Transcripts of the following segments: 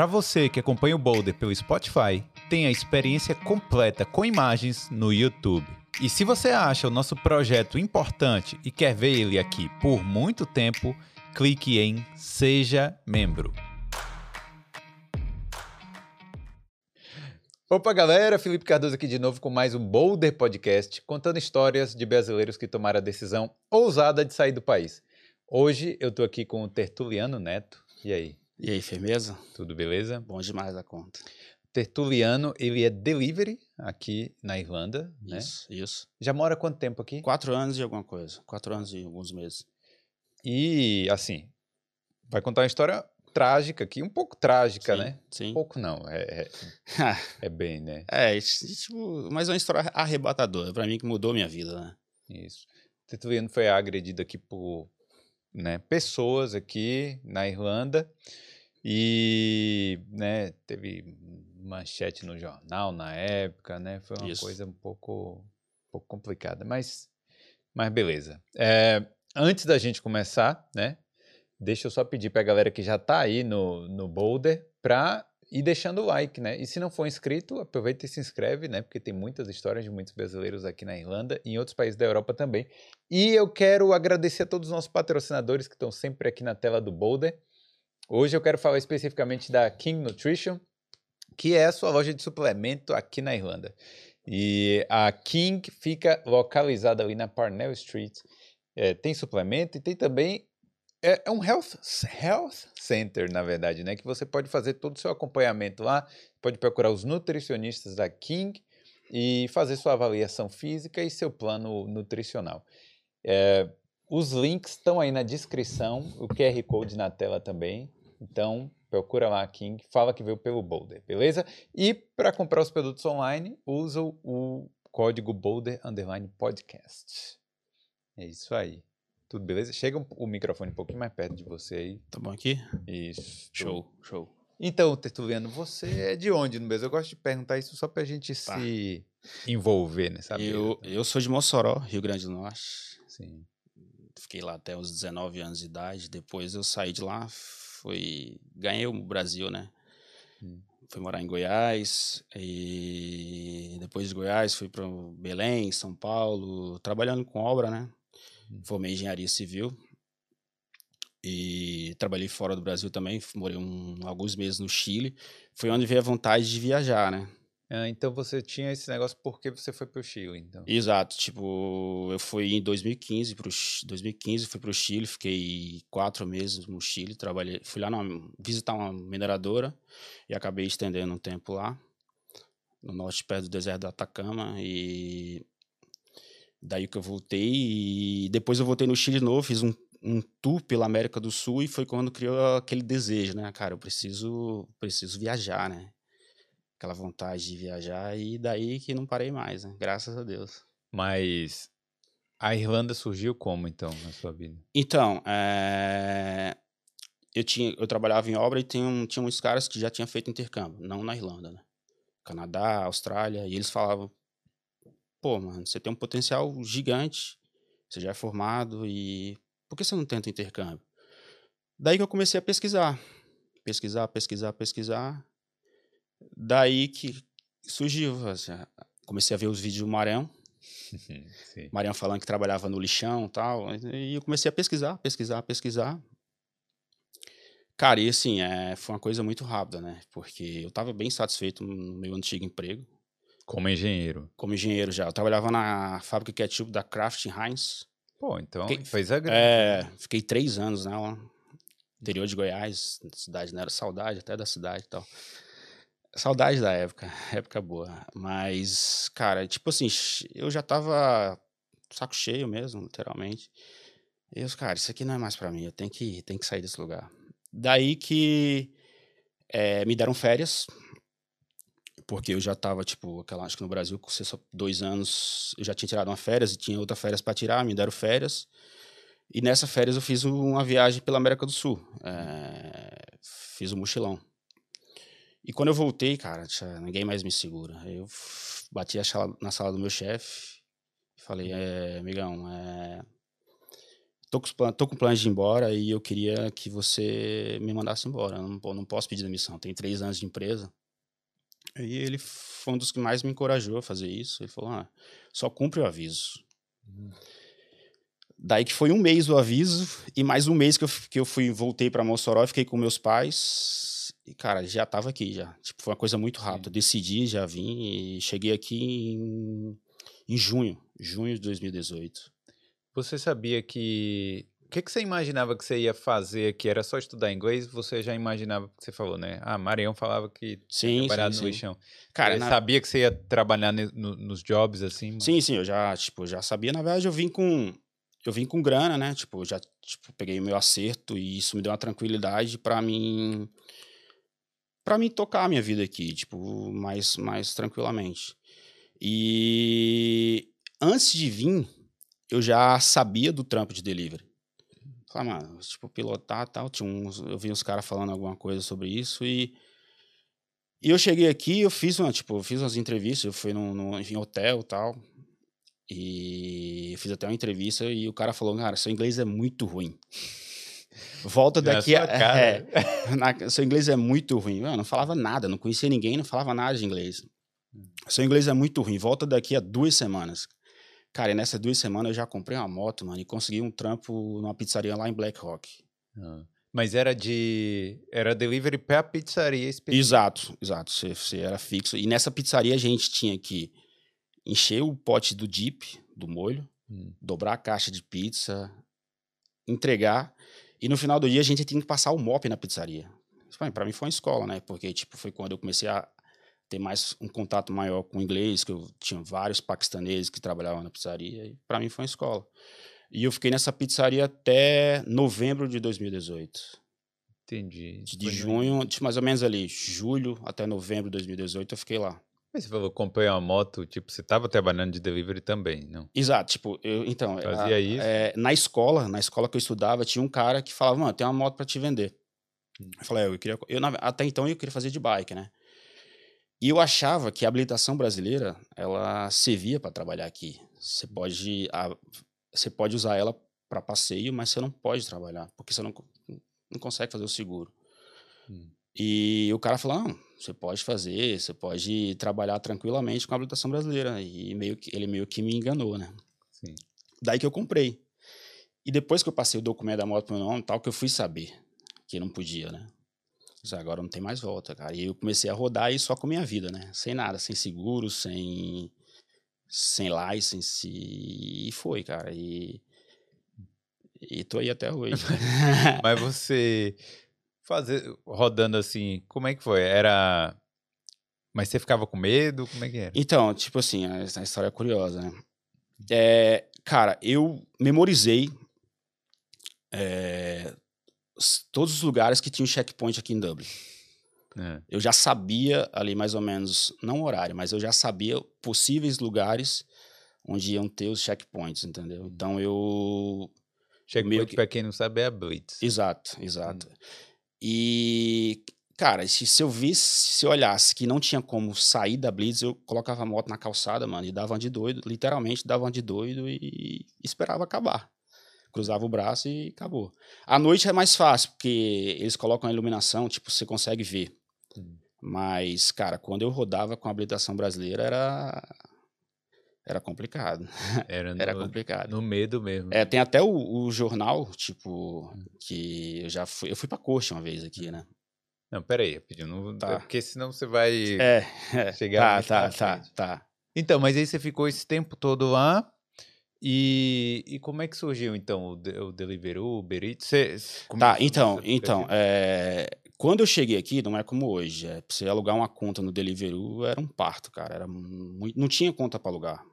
Para você que acompanha o Boulder pelo Spotify, tem a experiência completa com imagens no YouTube. E se você acha o nosso projeto importante e quer ver ele aqui por muito tempo, clique em Seja Membro. Opa, galera! Felipe Cardoso aqui de novo com mais um Boulder Podcast, contando histórias de brasileiros que tomaram a decisão ousada de sair do país. Hoje eu tô aqui com o Tertuliano Neto. E aí? E aí, firmeza? Tudo beleza? Bom demais a conta. Tertuliano, ele é delivery aqui na Irlanda, né? Isso, isso. Já mora quanto tempo aqui? Quatro anos e alguma coisa. Quatro anos e alguns meses. E, assim, vai contar uma história trágica aqui, um pouco trágica, Sim, né? sim. Um pouco não, é, é, é bem, né? É, tipo, mas é uma história arrebatadora. Pra mim que mudou minha vida, né? Isso. Tertuliano foi agredido aqui por né, pessoas aqui na Irlanda e né, teve manchete no jornal na época, né? Foi uma Isso. coisa um pouco, um pouco complicada, mas, mas beleza. É, antes da gente começar, né? Deixa eu só pedir para a galera que já está aí no, no Boulder para ir deixando o like, né? E se não for inscrito, aproveita e se inscreve, né? Porque tem muitas histórias de muitos brasileiros aqui na Irlanda e em outros países da Europa também. E eu quero agradecer a todos os nossos patrocinadores que estão sempre aqui na tela do Boulder. Hoje eu quero falar especificamente da King Nutrition, que é a sua loja de suplemento aqui na Irlanda. E a King fica localizada ali na Parnell Street. É, tem suplemento e tem também é, é um health, health center, na verdade, né? Que você pode fazer todo o seu acompanhamento lá, pode procurar os nutricionistas da King e fazer sua avaliação física e seu plano nutricional. É, os links estão aí na descrição, o QR Code na tela também. Então, procura lá a King, fala que veio pelo Boulder, beleza? E para comprar os produtos online, usa o código Boulder Underline Podcast. É isso aí. Tudo beleza? Chega o microfone um pouquinho mais perto de você aí. Tá bom aqui? Isso. Show, show. Então, Tertuliano, você é de onde no Brasil? Eu gosto de perguntar isso só pra gente Tá. se envolver, né? Saber. Eu, eu sou de Mossoró, Rio Grande do Norte. Sim. Fiquei lá até os 19 anos de idade. Depois eu saí de lá, fui. Ganhei o Brasil, né? Hum. Fui morar em Goiás. E depois de Goiás fui para Belém, São Paulo, trabalhando com obra, né? Hum. Formei engenharia civil. E trabalhei fora do Brasil também. Morei um, alguns meses no Chile. Foi onde veio a vontade de viajar, né? Ah, então você tinha esse negócio porque você foi pro Chile, então. Exato, tipo, eu fui em 2015 pro Chi- 2015 fui pro Chile, fiquei quatro meses no Chile, trabalhei, fui lá numa- visitar uma mineradora e acabei estendendo um tempo lá, no norte, perto do deserto do Atacama, e daí que eu voltei, e depois eu voltei no Chile de novo, fiz um, um tour pela América do Sul, e foi quando criou aquele desejo, né, cara, eu preciso, preciso viajar, né, aquela vontade de viajar, e daí que não parei mais, né, graças a Deus. Mas a Irlanda surgiu como, então, na sua vida? Então, eh, eu, tinha, eu trabalhava em obra e tinha, um- tinha uns caras que já tinham feito intercâmbio, não na Irlanda, né? Canadá, Austrália, e eles falavam: pô, mano, você tem um potencial gigante, você já é formado e por que você não tenta intercâmbio? Daí que eu comecei a pesquisar, pesquisar, pesquisar, pesquisar. Daí que surgiu, assim, comecei a ver os vídeos do Marão. Mariam falando que trabalhava no lixão e tal. E eu comecei a pesquisar, pesquisar, pesquisar. Cara, e assim, é, foi uma coisa muito rápida, né? Porque eu tava bem satisfeito no meu antigo emprego, Como engenheiro. como engenheiro já. Eu trabalhava na fábrica ketchup da Kraft Heinz. Pô, então Quem- fez a grande. É, fiquei três anos nela. Interior de Goiás, cidade, não era saudade até da cidade e tal. Saudade da época, época boa. Mas, cara, tipo assim, eu já tava saco cheio mesmo, literalmente. E eu, cara, isso aqui não é mais pra mim, eu tenho que, tenho que sair desse lugar. Daí que eh, me deram férias, porque eu já tava, tipo, aquela, acho que no Brasil, com dois anos, eu já tinha tirado uma férias e tinha outra férias pra tirar, me deram férias. E nessa férias eu fiz uma viagem pela América do Sul. eh, fiz um mochilão. E quando eu voltei, cara, ninguém mais me segura. Eu bati na sala do meu chefe e falei, é, amigão, é, tô com, tô com planos de ir embora e eu queria que você me mandasse embora. Eu não, não posso pedir demissão. Tem três anos de empresa. E ele foi um dos que mais me encorajou a fazer isso. Ele falou: ah, só cumpre o aviso. Daí que foi um mês o aviso, e mais um mês que eu, que eu fui, voltei para Mossoró, fiquei com meus pais, e cara, já tava aqui já. Tipo, foi uma coisa muito rápida. Decidi, já vim e cheguei aqui em, em junho, junho de 2018. Você sabia que. O que, que você imaginava que você ia fazer aqui? Era só estudar inglês? Você já imaginava que você falou, né? Ah, Marião falava que Sim, trabalhava sim, no lixão. Cara, Você na- sabia que você ia trabalhar no- nos jobs assim? mano? Sim, sim, eu já, tipo, já sabia. Na verdade, eu vim com eu vim com grana, né? Tipo, já tipo, peguei o meu acerto e isso me deu uma tranquilidade pra mim para mim tocar a minha vida aqui, tipo, mais mais tranquilamente. E antes de vir, eu já sabia do trampo de delivery. Falei, mano, tipo, pilotar tal, tinha uns, eu vi uns caras falando alguma coisa sobre isso e e eu cheguei aqui, eu fiz uma, tipo, eu fiz umas entrevistas, eu fui num, num, em hotel tal. E fiz até uma entrevista e o cara falou, cara, seu inglês é muito ruim. Volta Na daqui a. É, na- seu inglês é muito ruim. Eu não falava nada, não conhecia ninguém, não falava nada de inglês. Seu inglês é muito ruim. Volta daqui a duas semanas. Cara, e nessas duas semanas eu já comprei uma moto, mano, e consegui um trampo numa pizzaria lá em Black Rock. Ah. Mas era de. Era delivery pra pizzaria específica. Exato, exato. Você, você era fixo. E nessa pizzaria a gente tinha que encher o pote do dip, do molho, Hum. dobrar a caixa de pizza, entregar. E no final do dia a gente tinha que passar o mop na pizzaria. Pra mim foi uma escola, né? Porque tipo, foi quando eu comecei a ter mais um contato maior com o inglês, que eu tinha vários paquistaneses que trabalhavam na pizzaria. E pra mim foi uma escola. E eu fiquei nessa pizzaria até novembro de 2018. Entendi. De junho, de mais ou menos ali, julho até novembro de 2018, eu fiquei lá. Mas você falou, comprei uma moto, tipo, você tava trabalhando de delivery também, não? Exato, tipo, eu, então, Fazia a- isso? é, na escola, na escola que eu estudava, tinha um cara que falava, mano, tem uma moto pra te vender. Hum. Eu falei, "É, eu queria, eu, até então eu queria fazer de bike, né? E eu achava que a habilitação brasileira, ela servia para trabalhar aqui. Você pode, a- você pode usar ela para passeio, mas você não pode trabalhar, porque você não, não consegue fazer o seguro. Hum. E o cara falou, não, você pode fazer, você pode trabalhar tranquilamente com a habilitação brasileira. E meio que, ele meio que me enganou, né? Sim. Daí que eu comprei. E depois que eu passei o documento da moto pro meu nome, tal, que eu fui saber que não podia, né? Mas agora não tem mais volta, cara. E eu comecei a rodar aí só com a minha vida, né? Sem nada, sem seguro, sem sem license e foi, cara. E e tô aí até hoje. Mas você fazer rodando assim, como é que foi? Era Mas você ficava com medo? Como é que era? Então, tipo assim, a, a história é curiosa, né? É, cara, eu memorizei é, todos os lugares que tinham checkpoint aqui em Dublin. É. Eu já sabia ali mais ou menos, não o horário, mas eu já sabia possíveis lugares onde iam ter os checkpoints, entendeu? Então eu. Checkpoint, que- pra quem não sabe, é a Blitz. Exato, exato. E, cara, se, se eu visse, se eu olhasse que não tinha como sair da Blitz, eu colocava a moto na calçada, mano, e dava uma de doido, literalmente dava uma de doido e esperava acabar. Cruzava o braço e acabou. À noite é mais fácil, porque eles colocam a iluminação, tipo, você consegue ver. Mas, cara, quando eu rodava com a habilitação brasileira, era. Era complicado. Era no, Era complicado. no medo mesmo. É, tem até o, o jornal, tipo, que eu já fui. Eu fui pra corte uma vez aqui, né? Não, peraí, rapidinho. Não, Tá. é Porque senão você vai. É, é. Chegar tá, tá, tá, tá. Então, mas aí você ficou esse tempo todo lá. E, e como é que surgiu, então, o, de- o Deliveroo, o Uber Eats? Você, Tá, então, então, é, quando eu cheguei aqui, não é como hoje. É, pra você alugar uma conta no Deliveroo era um parto, cara. Era muito, não tinha conta pra alugar.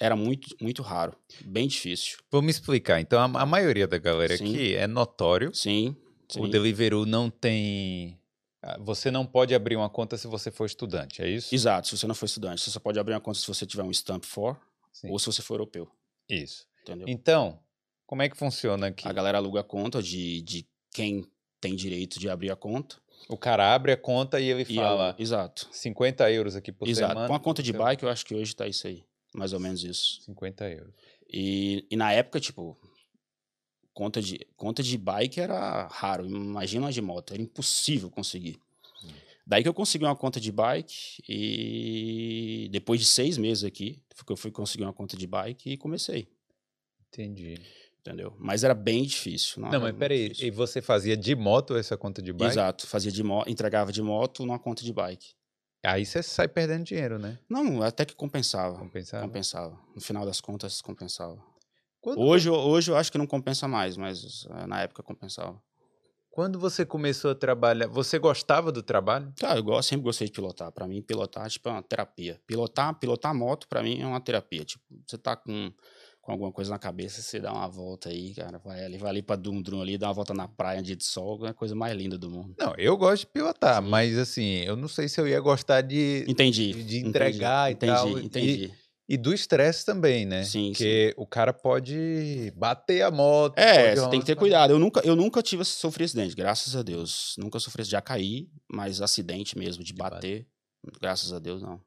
Era muito, muito raro. Bem difícil. Vamos explicar. Então, a, a maioria da galera Sim. aqui é notório. Sim. O sim. Deliveroo não tem... ah, Você não pode abrir uma conta se você for estudante, é isso? Exato, se você não for estudante. Você só pode abrir uma conta se você tiver um Stamp for Sim. ou se você for europeu. Isso. Entendeu? Então, como é que funciona aqui? A galera aluga a conta de, de quem tem direito de abrir a conta. O cara abre a conta e ele E fala ela- exato. 50 euros aqui por Exato. semana. Com a conta de bike, eu acho que hoje tá isso aí. Mais ou menos isso. 50 euros. E, e na época, tipo, conta de, conta de bike era raro. Imagina uma de moto, era impossível conseguir. Hum. Daí que eu consegui uma conta de bike e depois de seis meses aqui, eu fui conseguir uma conta de bike e comecei. Entendi. Entendeu? Mas era bem difícil. Não, não mas peraí, difícil. e você fazia de moto essa conta de bike? Exato, fazia de moto, entregava de moto numa conta de bike. Aí você sai perdendo dinheiro, né? Não, até que compensava. Compensava? Compensava. No final das contas, compensava. Quando... Hoje, hoje eu acho que não compensa mais, mas eh, na época compensava. Quando você começou a trabalhar, você gostava do trabalho? Tá, eu gosto, sempre gostei de pilotar. Para mim, pilotar tipo, é uma terapia. Pilotar, pilotar moto, para mim, é uma terapia. Tipo, você tá com com alguma coisa na cabeça, você dá uma volta aí, cara. Vai ali, vai ali pra Dundrum ali, dá uma volta na praia, dia de sol, é a coisa mais linda do mundo. Não, eu gosto de pilotar, Sim. mas assim, eu não sei se eu ia gostar de. Entendi. De entregar entendi, e tal. Entendi, entendi. E, do estresse também, né? Sim, Porque sim. o cara pode bater a moto. É, você tem que ter cuidado. Eu nunca, eu nunca tive sofri acidente, graças a Deus. Nunca sofri, já caí, mas acidente mesmo, de bater, graças a Deus, não.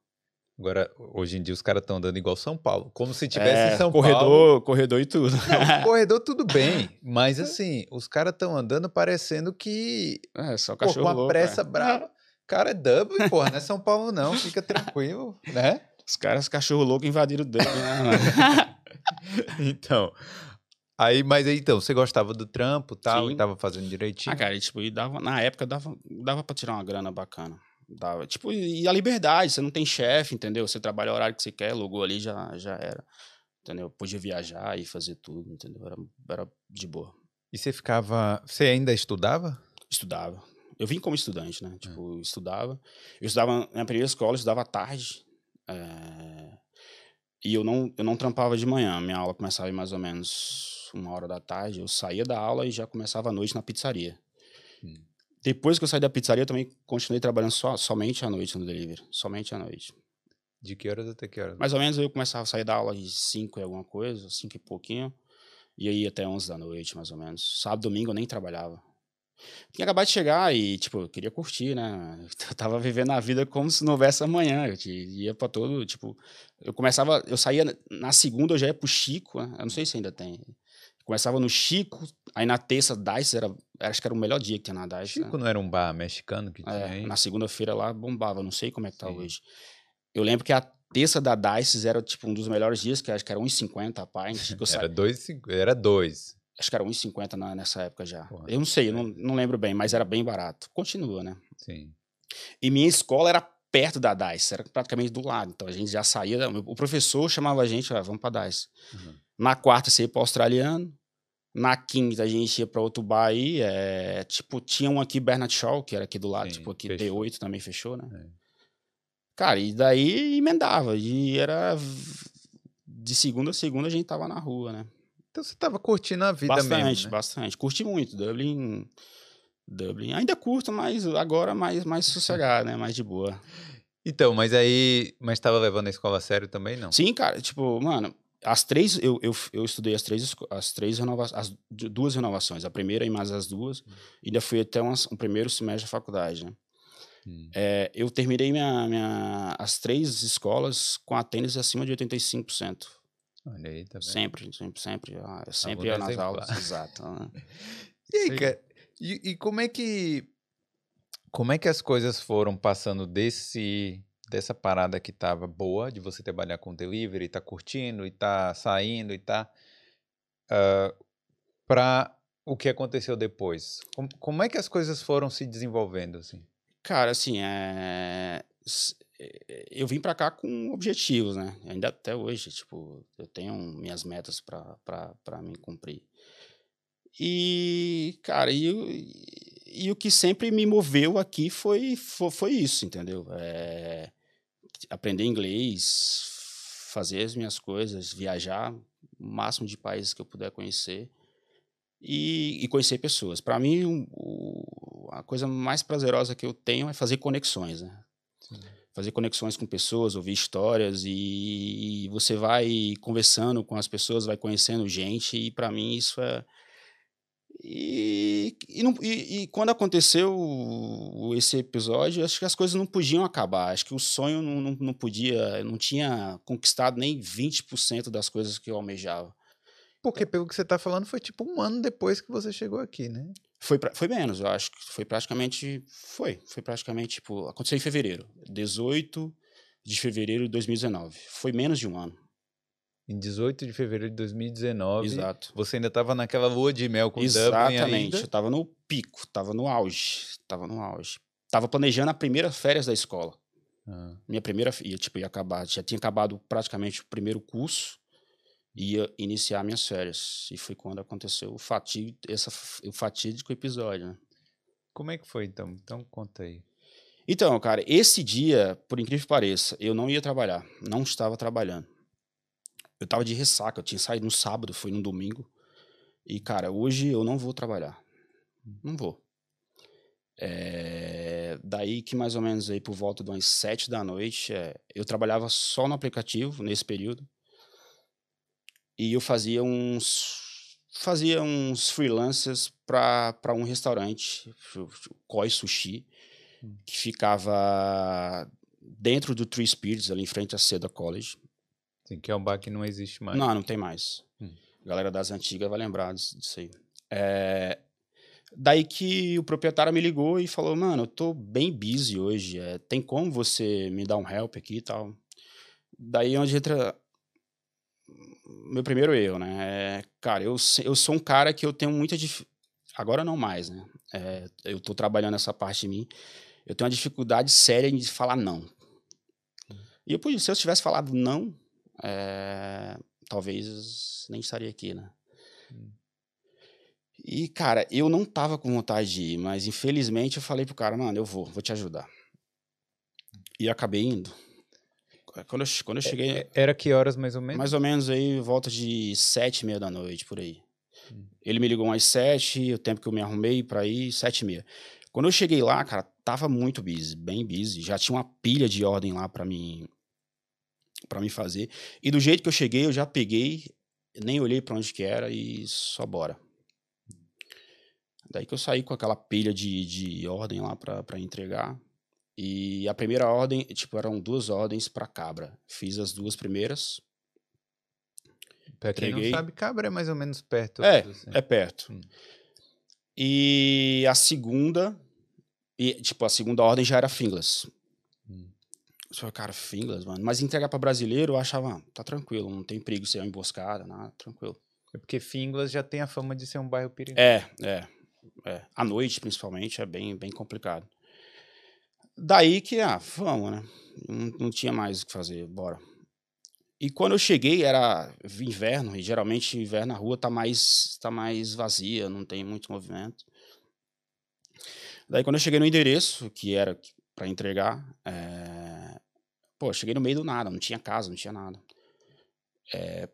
Agora, hoje em dia, os caras estão andando igual São Paulo. Como se tivesse é, São corredor, Paulo. Corredor e tudo. Não, corredor, tudo bem. Mas, assim, os caras estão andando parecendo que. É, só cachorro pô, com a pressa é. brava. Cara, é Dublin, porra, não é São Paulo, não. Fica tranquilo, né? Os caras, cachorro louco, invadiram o Dublin, né, então. Aí, mas aí, então, você gostava do trampo tal, Sim. e tava fazendo direitinho? Ah, cara, e, tipo, e dava, na época dava, dava pra tirar uma grana bacana. Dava, tipo, e a liberdade, você não tem chefe, entendeu? Você trabalha o horário que você quer, logou ali, já, já era. Entendeu? Podia viajar e fazer tudo, entendeu? Era, era de boa. E você ficava. Você ainda estudava? Estudava. Eu vim como estudante, né? Tipo, é. estudava. Eu estudava na primeira escola, eu estudava à tarde. É... E eu não, eu não trampava de manhã. Minha aula começava mais ou menos uma hora da tarde. Eu saía da aula e já começava à noite na pizzaria. Hum. Depois que eu saí da pizzaria, eu também continuei trabalhando só, somente à noite no delivery. Somente à noite. De que horas até que horas? Mais ou menos eu começava a sair da aula de 5 e alguma coisa, 5 e pouquinho. E aí até 11 da noite, mais ou menos. Sábado, domingo eu nem trabalhava. Tinha acabado de chegar e, tipo, eu queria curtir, né? Eu tava vivendo a vida como se não houvesse amanhã. Eu ia pra todo, tipo... Eu começava... Eu saía... Na segunda eu já ia pro Chico, né? Eu não sei se ainda tem. Começava no Chico, aí na terça, Dice era, acho que era o melhor dia que tinha na Dice. Chico né? não era um bar mexicano que tinha é, aí? Na segunda-feira lá bombava, não sei como é que tá Sim. hoje. Eu lembro que a terça da Dice era tipo um dos melhores dias, que acho que era 1,50 a pint. era, dois, era dois. Acho que era 1,50 nessa época já. Porra, eu não sei, eu não, não lembro bem, mas era bem barato. Continua, né? Sim. E minha escola era perto da DICE, era praticamente do lado. Então a gente já saía. O professor chamava a gente, ah, vamos para DICE. Uhum. Na quarta você ia para australiano. Na quinta a gente ia para outro bar aí. É, tipo, tinha um aqui, Bernard Shaw, que era aqui do lado. Sim, tipo, aqui fechou. D8 também fechou, né? É. Cara, e daí emendava. E era. De segunda a segunda a gente tava na rua, né? Então você tava curtindo a vida bastante, mesmo. Bastante, né? bastante. Curti muito. Dublin. Dublin. Ainda curto, mas agora mais, mais sossegado, né? Mais de boa. Então, mas aí. Mas tava levando a escola a sério também, não? Sim, cara. Tipo, mano, as três, eu, eu, eu estudei as três, as três renovações, as duas renovações, a primeira e mais as duas, hum. ainda fui até um, um primeiro semestre da faculdade, né? Hum. É, eu terminei minha, minha, as três escolas com a tênis acima de 85%. Olha aí, tá Sempre, sempre, sempre. Ah, sempre ia nas exemplar. aulas, exato. Né? e aí, cara, e, e como é que como é que as coisas foram passando desse dessa parada que tava boa, de você trabalhar com delivery, tá curtindo, e tá saindo, e tá. Uh, pra o que aconteceu depois? Como, como, é que as coisas foram se desenvolvendo, assim? Cara, assim, é... eu vim para cá com objetivos, né? Ainda até hoje, tipo, eu tenho minhas metas para me cumprir. E, cara, e, e, e, o que sempre me moveu aqui foi, foi, foi isso, entendeu? É, aprender inglês, fazer as minhas coisas, viajar o máximo de países que eu puder conhecer e, e conhecer pessoas. Para mim, o, a coisa mais prazerosa que eu tenho é fazer conexões, né? Fazer conexões com pessoas, ouvir histórias e, e você vai conversando com as pessoas, vai conhecendo gente e para mim isso é e, e, não, e, e, quando aconteceu esse episódio, acho que as coisas não podiam acabar. Acho que o sonho não, não, não podia, não tinha conquistado nem 20% das coisas que eu almejava. Porque pelo que você tá falando, foi tipo um ano depois que você chegou aqui, né? Foi, pra- foi menos, eu acho que foi praticamente. Foi. Foi praticamente, tipo. Aconteceu em fevereiro. 18 de fevereiro de 2019. Foi menos de um ano. Em 18 de fevereiro de 2019, Exato. você ainda tava naquela lua de mel com Dublin Exatamente. Eu ainda. tava no pico, tava no auge. Tava no auge. Tava planejando a primeira férias da escola. Ah, Minha primeira. Ia, tipo, ia acabar. Já tinha acabado praticamente o primeiro curso. Ia iniciar minhas férias. E foi quando aconteceu o fatídico, essa, o fatídico episódio, né? Como é que foi então? Então conta aí. Então, cara, esse dia, por incrível que pareça, eu não ia trabalhar. Não estava trabalhando. Eu tava de ressaca. Eu tinha saído no sábado, foi no domingo. E, cara, hoje eu não vou trabalhar. Não vou. É, daí que mais ou menos aí por volta de umas sete da noite, é, eu trabalhava só no aplicativo nesse período. E eu fazia uns fazia uns freelancers para um restaurante, Koi Sushi, que ficava dentro do Three Spirits, ali em frente à Seda College. Sim, que é um bar que não existe mais. Não, não tem mais. Hum. A galera das antigas vai lembrar disso aí. É, Daí que o proprietário me ligou e falou, mano, eu tô bem busy hoje, é, tem como você me dar um help aqui e tal? Daí é onde entra meu primeiro erro, né? É, cara, eu, eu sou um cara que eu tenho muita dif... Agora não mais, né? É, eu tô trabalhando essa parte de mim. Eu tenho uma dificuldade séria de falar não. E eu se eu tivesse falado não, é, talvez nem estaria aqui, né? E, cara, eu não tava com vontade de ir, mas infelizmente eu falei pro cara, mano, eu vou, vou te ajudar. E acabei indo. Quando eu, quando eu cheguei, É- Era que horas mais ou menos? mais ou menos aí, volta de sete e meia da noite, por aí. Ele me ligou às sete, o tempo que eu me arrumei pra ir, sete e meia. Quando eu cheguei lá, cara, tava muito busy, bem busy. Já tinha uma pilha de ordem lá pra mim, pra mim fazer. E do jeito que eu cheguei, eu já peguei, nem olhei pra onde que era e só bora. Daí que eu saí com aquela pilha de, de ordem lá pra, pra entregar. E a primeira ordem, tipo, eram duas ordens pra cabra. Fiz as duas primeiras. Pra quem não entreguei. sabe, Cabra é mais ou menos perto. É, assim. É perto. Hum. E a segunda, e, tipo, a segunda ordem já era Fingless. Eu falei, cara, Fingless, mano. Mas entregar pra brasileiro, eu achava, ah, tá tranquilo, não tem perigo ser uma emboscada, nada, tranquilo. É porque Finglas já tem a fama de ser um bairro perigoso. É, é, é. À noite, principalmente, é bem, bem complicado. Daí que, ah, vamos, né? Não, não tinha mais o que fazer, bora. E quando eu cheguei, era inverno, e geralmente inverno a rua tá mais, tá mais vazia, não tem muito movimento. Daí quando eu cheguei no endereço, que era para entregar, é... pô, cheguei no meio do nada, não tinha casa, não tinha nada. É...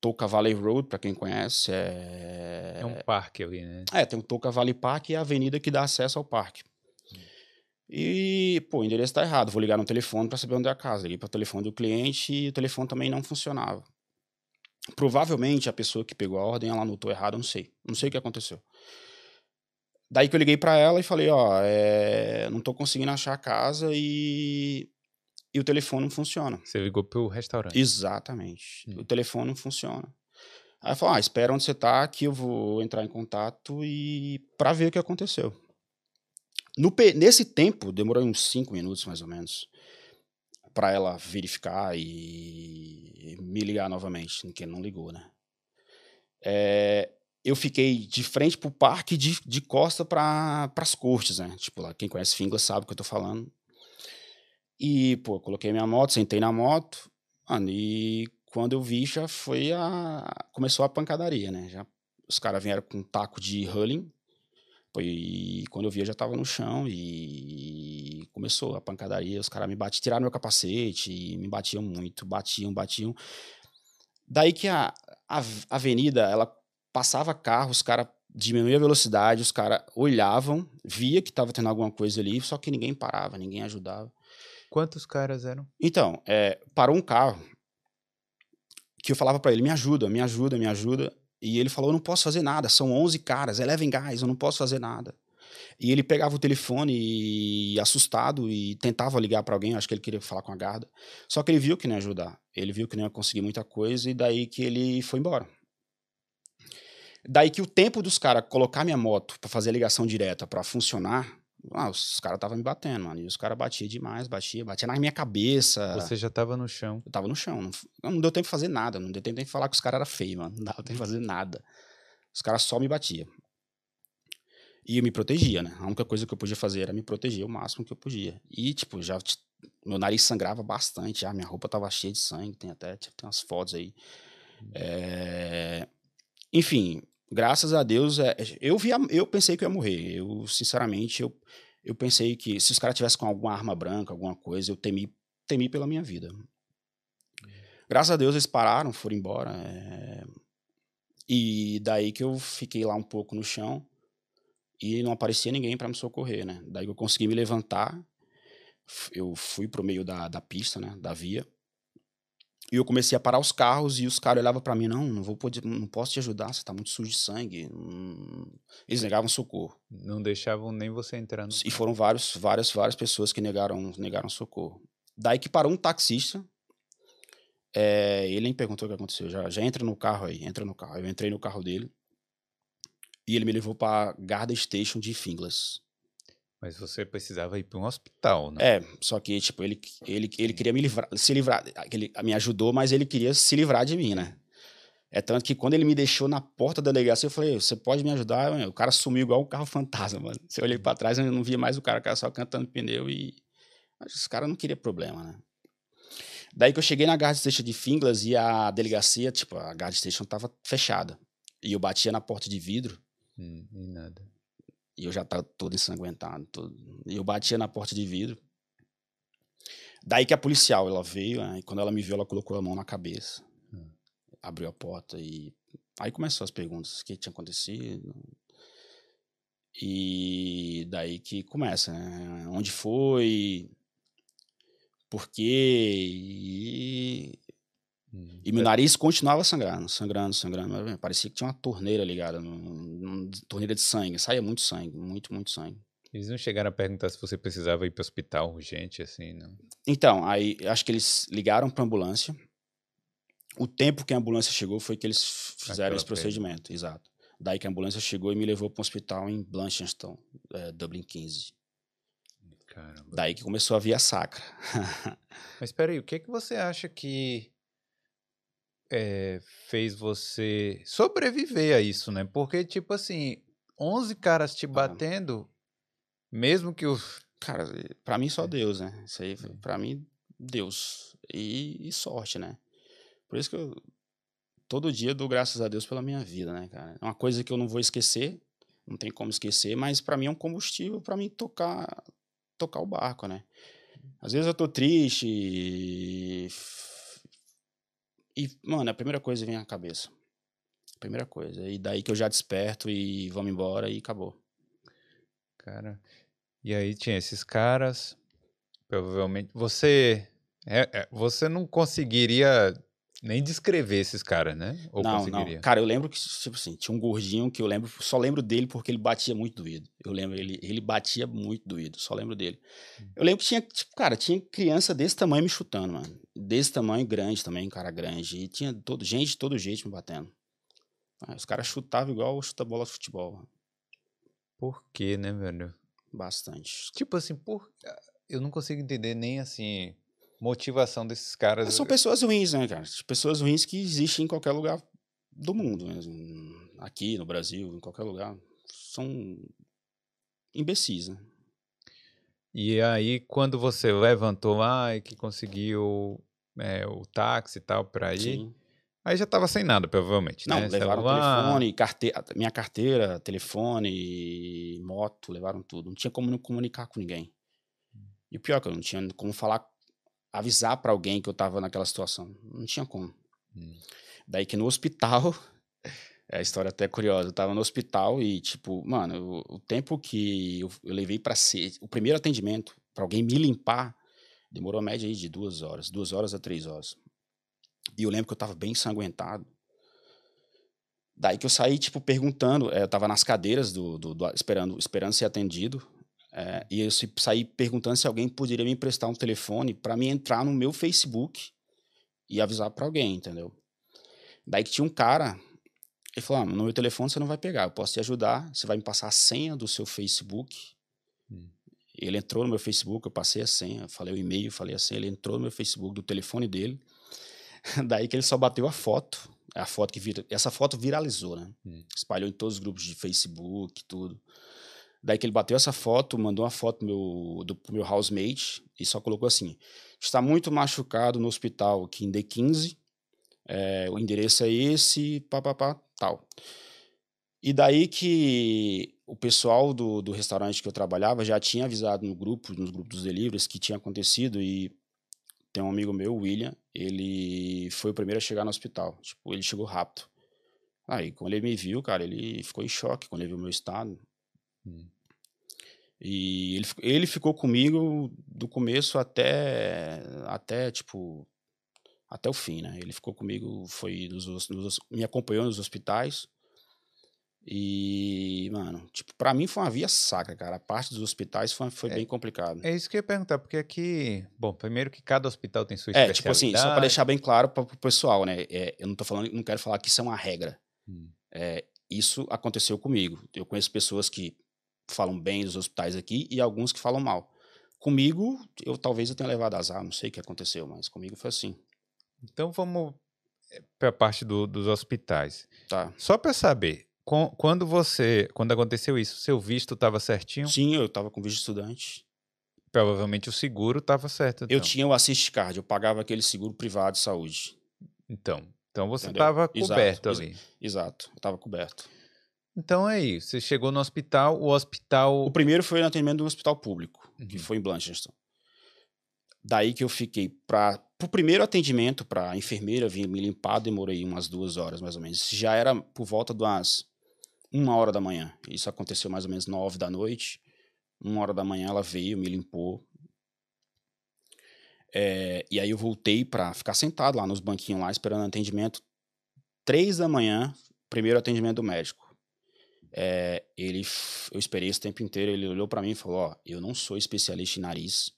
Toca Valley Road, para quem conhece, é... É um parque ali, né? É, tem o Toca Valley Park e a avenida que dá acesso ao parque. E, pô, o endereço tá errado. Vou ligar no telefone para saber onde é a casa. Liguei para o telefone do cliente e o telefone também não funcionava. Provavelmente a pessoa que pegou a ordem, ela anotou errado, não sei. Não sei o que aconteceu. Daí que eu liguei para ela e falei, ó, é, não tô conseguindo achar a casa e, e o telefone não funciona. Você ligou pro restaurante. Exatamente. Hum. O telefone não funciona. Aí eu falei, ah, espera onde você tá, que eu vou entrar em contato e para ver o que aconteceu. No, nesse tempo, demorou uns cinco minutos mais ou menos para ela verificar e me ligar novamente, que não ligou, né? É, eu fiquei de frente pro parque de, de costa para as cortes, né? Tipo, lá, quem conhece Finglas sabe o que eu tô falando. E, pô, coloquei minha moto, sentei na moto, mano, e quando eu vi já foi a. Começou a pancadaria, né? Já, os caras vieram com um taco de hulling. pô, E quando eu vi, eu já tava no chão e começou a pancadaria. Os caras me batiam, tiraram meu capacete e me batiam muito, batiam, batiam. Daí que a, a avenida, ela passava carro, os caras diminuíam a velocidade, os caras olhavam, via que tava tendo alguma coisa ali, só que ninguém parava, ninguém ajudava. Quantos caras eram? Então, é, parou um carro que eu falava pra ele, me ajuda, me ajuda, me ajuda. E ele falou, eu não posso fazer nada, são 11 caras, elevem gás, eu não posso fazer nada. E ele pegava o telefone e, assustado e tentava ligar pra alguém, acho que ele queria falar com a guarda. Só que ele viu que não ia ajudar, ele viu que não ia conseguir muita coisa e daí que ele foi embora. Daí que o tempo dos caras colocar minha moto pra fazer a ligação direta pra funcionar, ah, os caras estavam me batendo, mano. E os caras batiam demais, batia, batia na minha cabeça. Você já tava no chão. Eu tava no chão. Não, não deu tempo de fazer nada. Não deu tempo de falar que os caras eram feios, mano. Não dava tempo de fazer nada. Os caras só me batiam. E eu me protegia, né? A única coisa que eu podia fazer era me proteger o máximo que eu podia. E, tipo, já. Meu nariz sangrava bastante, já. Minha roupa tava cheia de sangue. Tem até tipo, tem umas fotos aí. É... Enfim, graças a Deus, é, eu, via, eu pensei que eu ia morrer. Eu, sinceramente, eu, eu pensei que se os caras tivessem com alguma arma branca, alguma coisa, eu temi, temi pela minha vida. Graças a Deus eles pararam, foram embora. É... E daí que eu fiquei lá um pouco no chão e não aparecia ninguém para me socorrer, né? Daí que eu consegui me levantar, eu fui pro meio da, da pista, né? Da via. E eu comecei a parar os carros e os caras olhavam para mim, não, não vou poder, não posso te ajudar, você tá muito sujo de sangue. Eles negavam socorro. Não deixavam nem você entrar no... E foram vários, várias, várias pessoas que negaram, negaram socorro. Daí que parou um taxista, é, ele nem perguntou o que aconteceu, já, já entra no carro aí, entra no carro. Eu entrei no carro dele e ele me levou para Garda Station de Finglas. Mas você precisava ir para um hospital, né? É, só que, tipo, ele, ele, ele queria me livrar, se livrar. Ele me ajudou, mas ele queria se livrar de mim, né? É tanto que quando ele me deixou na porta da delegacia, eu falei, você pode me ajudar? O cara sumiu igual um carro fantasma, mano. Se eu olhei pra trás, eu não via mais o cara, o cara só cantando pneu e... Mas esse cara não queria problema, né? Daí que eu cheguei na guard station de Finglas e a delegacia, tipo, a guard station tava fechada. E eu batia na porta de vidro. Hum, e nada. E eu já tava todo ensanguentado. Todo... E eu batia na porta de vidro. Daí que a policial, ela veio, né, e quando ela me viu, ela colocou a mão na cabeça. Hum. Abriu a porta e... Aí começou as perguntas, o que tinha acontecido. E daí que começa, né? Onde foi? Por quê? E Uhum. E meu nariz continuava sangrando, sangrando, sangrando. Parecia que tinha uma torneira ligada, uma torneira de sangue. Saía muito sangue, muito, muito sangue. Eles não chegaram a perguntar se você precisava ir para o hospital urgente, assim, não? Então, aí acho que eles ligaram para ambulância. O tempo que a ambulância chegou foi que eles fizeram Aquela esse procedimento, exato. Daí que a ambulância chegou e me levou para um hospital em Blanchardstown, é, Dublin 15. Caramba. Daí que começou a via sacra. Mas espera aí, o que, que você acha que é, fez você sobreviver a isso, né? Porque, tipo assim, 11 caras te batendo, mesmo que o. Cara, pra mim só é. Deus, né? Isso aí, pra mim, Deus. E, e, sorte, né? Por isso que eu. Todo dia dou graças a Deus pela minha vida, né, cara? É uma coisa que eu não vou esquecer, não tem como esquecer, mas para mim é um combustível para mim tocar tocar o barco, né? Às vezes eu tô triste, e, mano, a primeira coisa vem à cabeça. Primeira coisa. E daí que eu já desperto e vamos embora e acabou. Cara. E aí tinha esses caras. Provavelmente. Você. É, é, você não conseguiria nem descrever esses caras, né? Ou não, conseguiria? não. Cara, eu lembro que, tipo assim, tinha um gordinho que eu lembro, só lembro dele porque ele batia muito doído. Eu lembro, ele, ele batia muito doído, só lembro dele. Hum. Eu lembro que tinha, tipo, cara, tinha criança desse tamanho me chutando, mano. Desse tamanho grande também, cara grande. E tinha todo, gente de todo jeito me batendo. Ah, os caras chutavam igual chuta bola de futebol. Mano. Por quê, né, velho? Bastante. Tipo assim, por... eu não consigo entender nem assim motivação desses caras. Mas são pessoas ruins, né, cara? Pessoas ruins que existem em qualquer lugar do mundo, né? aqui no Brasil, em qualquer lugar. São imbecis, né? E aí, quando você levantou lá e que conseguiu é, o táxi e tal para ir, Sim. aí já tava sem nada, provavelmente, Não, né? levaram Celular... telefone, carteira, minha carteira, telefone, moto, levaram tudo. Não tinha como não comunicar com ninguém. E o pior é que eu não tinha como falar avisar para alguém que eu tava naquela situação. Não tinha como. Hum. Daí que no hospital, é a história até curiosa, eu tava no hospital e, tipo, mano, o, o tempo que eu, eu levei para ser, o primeiro atendimento, para alguém me limpar, demorou a média aí de duas horas, duas horas a três horas. E eu lembro que eu tava bem ensanguentado. Daí que eu saí, tipo, perguntando, é, eu tava nas cadeiras do, do, do esperando, esperando ser atendido, é, e eu saí perguntando se alguém poderia me emprestar um telefone para me entrar no meu Facebook e avisar para alguém, entendeu? Daí que tinha um cara, Ele falou: ah, no meu telefone você não vai pegar, eu posso te ajudar, você vai me passar a senha do seu Facebook. Hum. Ele entrou no meu Facebook, eu passei a senha, falei o e-mail, falei a senha, ele entrou no meu Facebook, do telefone dele. Daí que ele só bateu a foto. A foto que vira, essa foto viralizou, né? Hum. Espalhou em todos os grupos de Facebook, tudo. Daí que ele bateu essa foto, mandou uma foto meu, do meu housemate e só colocou assim: está muito machucado no hospital aqui em D15. É, o endereço é esse, papapá, tal. E daí que o pessoal do, do restaurante que eu trabalhava já tinha avisado no grupo, nos grupos dos deliveries, que tinha acontecido e tem um amigo meu, William, ele foi o primeiro a chegar no hospital. Tipo, ele chegou rápido. Aí, quando ele me viu, cara, ele ficou em choque quando ele viu o meu estado. Hum. E ele, ele ficou comigo do começo até, até tipo, até o fim, né? Ele ficou comigo, foi nos, nos, me acompanhou nos hospitais. E, mano, tipo, pra mim foi uma via saca, cara. A parte dos hospitais foi, foi é, bem complicado. É isso que eu ia perguntar, porque aqui, bom, primeiro que cada hospital tem sua especialidade. É, tipo assim, só pra deixar bem claro pra, pro pessoal, né? É, eu não tô falando, não quero falar que isso é uma regra. Hum. É, isso aconteceu comigo. Eu conheço pessoas que falam bem dos hospitais aqui e alguns que falam mal. Comigo, eu talvez eu tenha levado azar, não sei o que aconteceu, mas comigo foi assim. Então vamos eh, para a parte do, dos hospitais. Tá. Só para saber, com, quando você, quando aconteceu isso, seu visto estava certinho? Sim, eu estava com visto estudante. Provavelmente o seguro estava certo. Então. Eu tinha o Assist Card, eu pagava aquele seguro privado de saúde. Então, então você estava coberto exato, ali. Exato, estava coberto. Então é isso. Você chegou no hospital, o hospital. O primeiro foi no atendimento do hospital público, uhum. que foi em Blanchardstown. Daí que eu fiquei para o primeiro atendimento para a enfermeira vir me limpar, demorei umas duas horas mais ou menos. Já era por volta de umas uma hora da manhã. Isso aconteceu mais ou menos nove da noite. Uma hora da manhã ela veio, me limpou. É, e aí eu voltei para ficar sentado lá nos banquinhos lá esperando atendimento. Três da manhã, primeiro atendimento do médico. É, ele, eu esperei esse tempo inteiro, ele olhou para mim e falou: Ó, eu não sou especialista em nariz.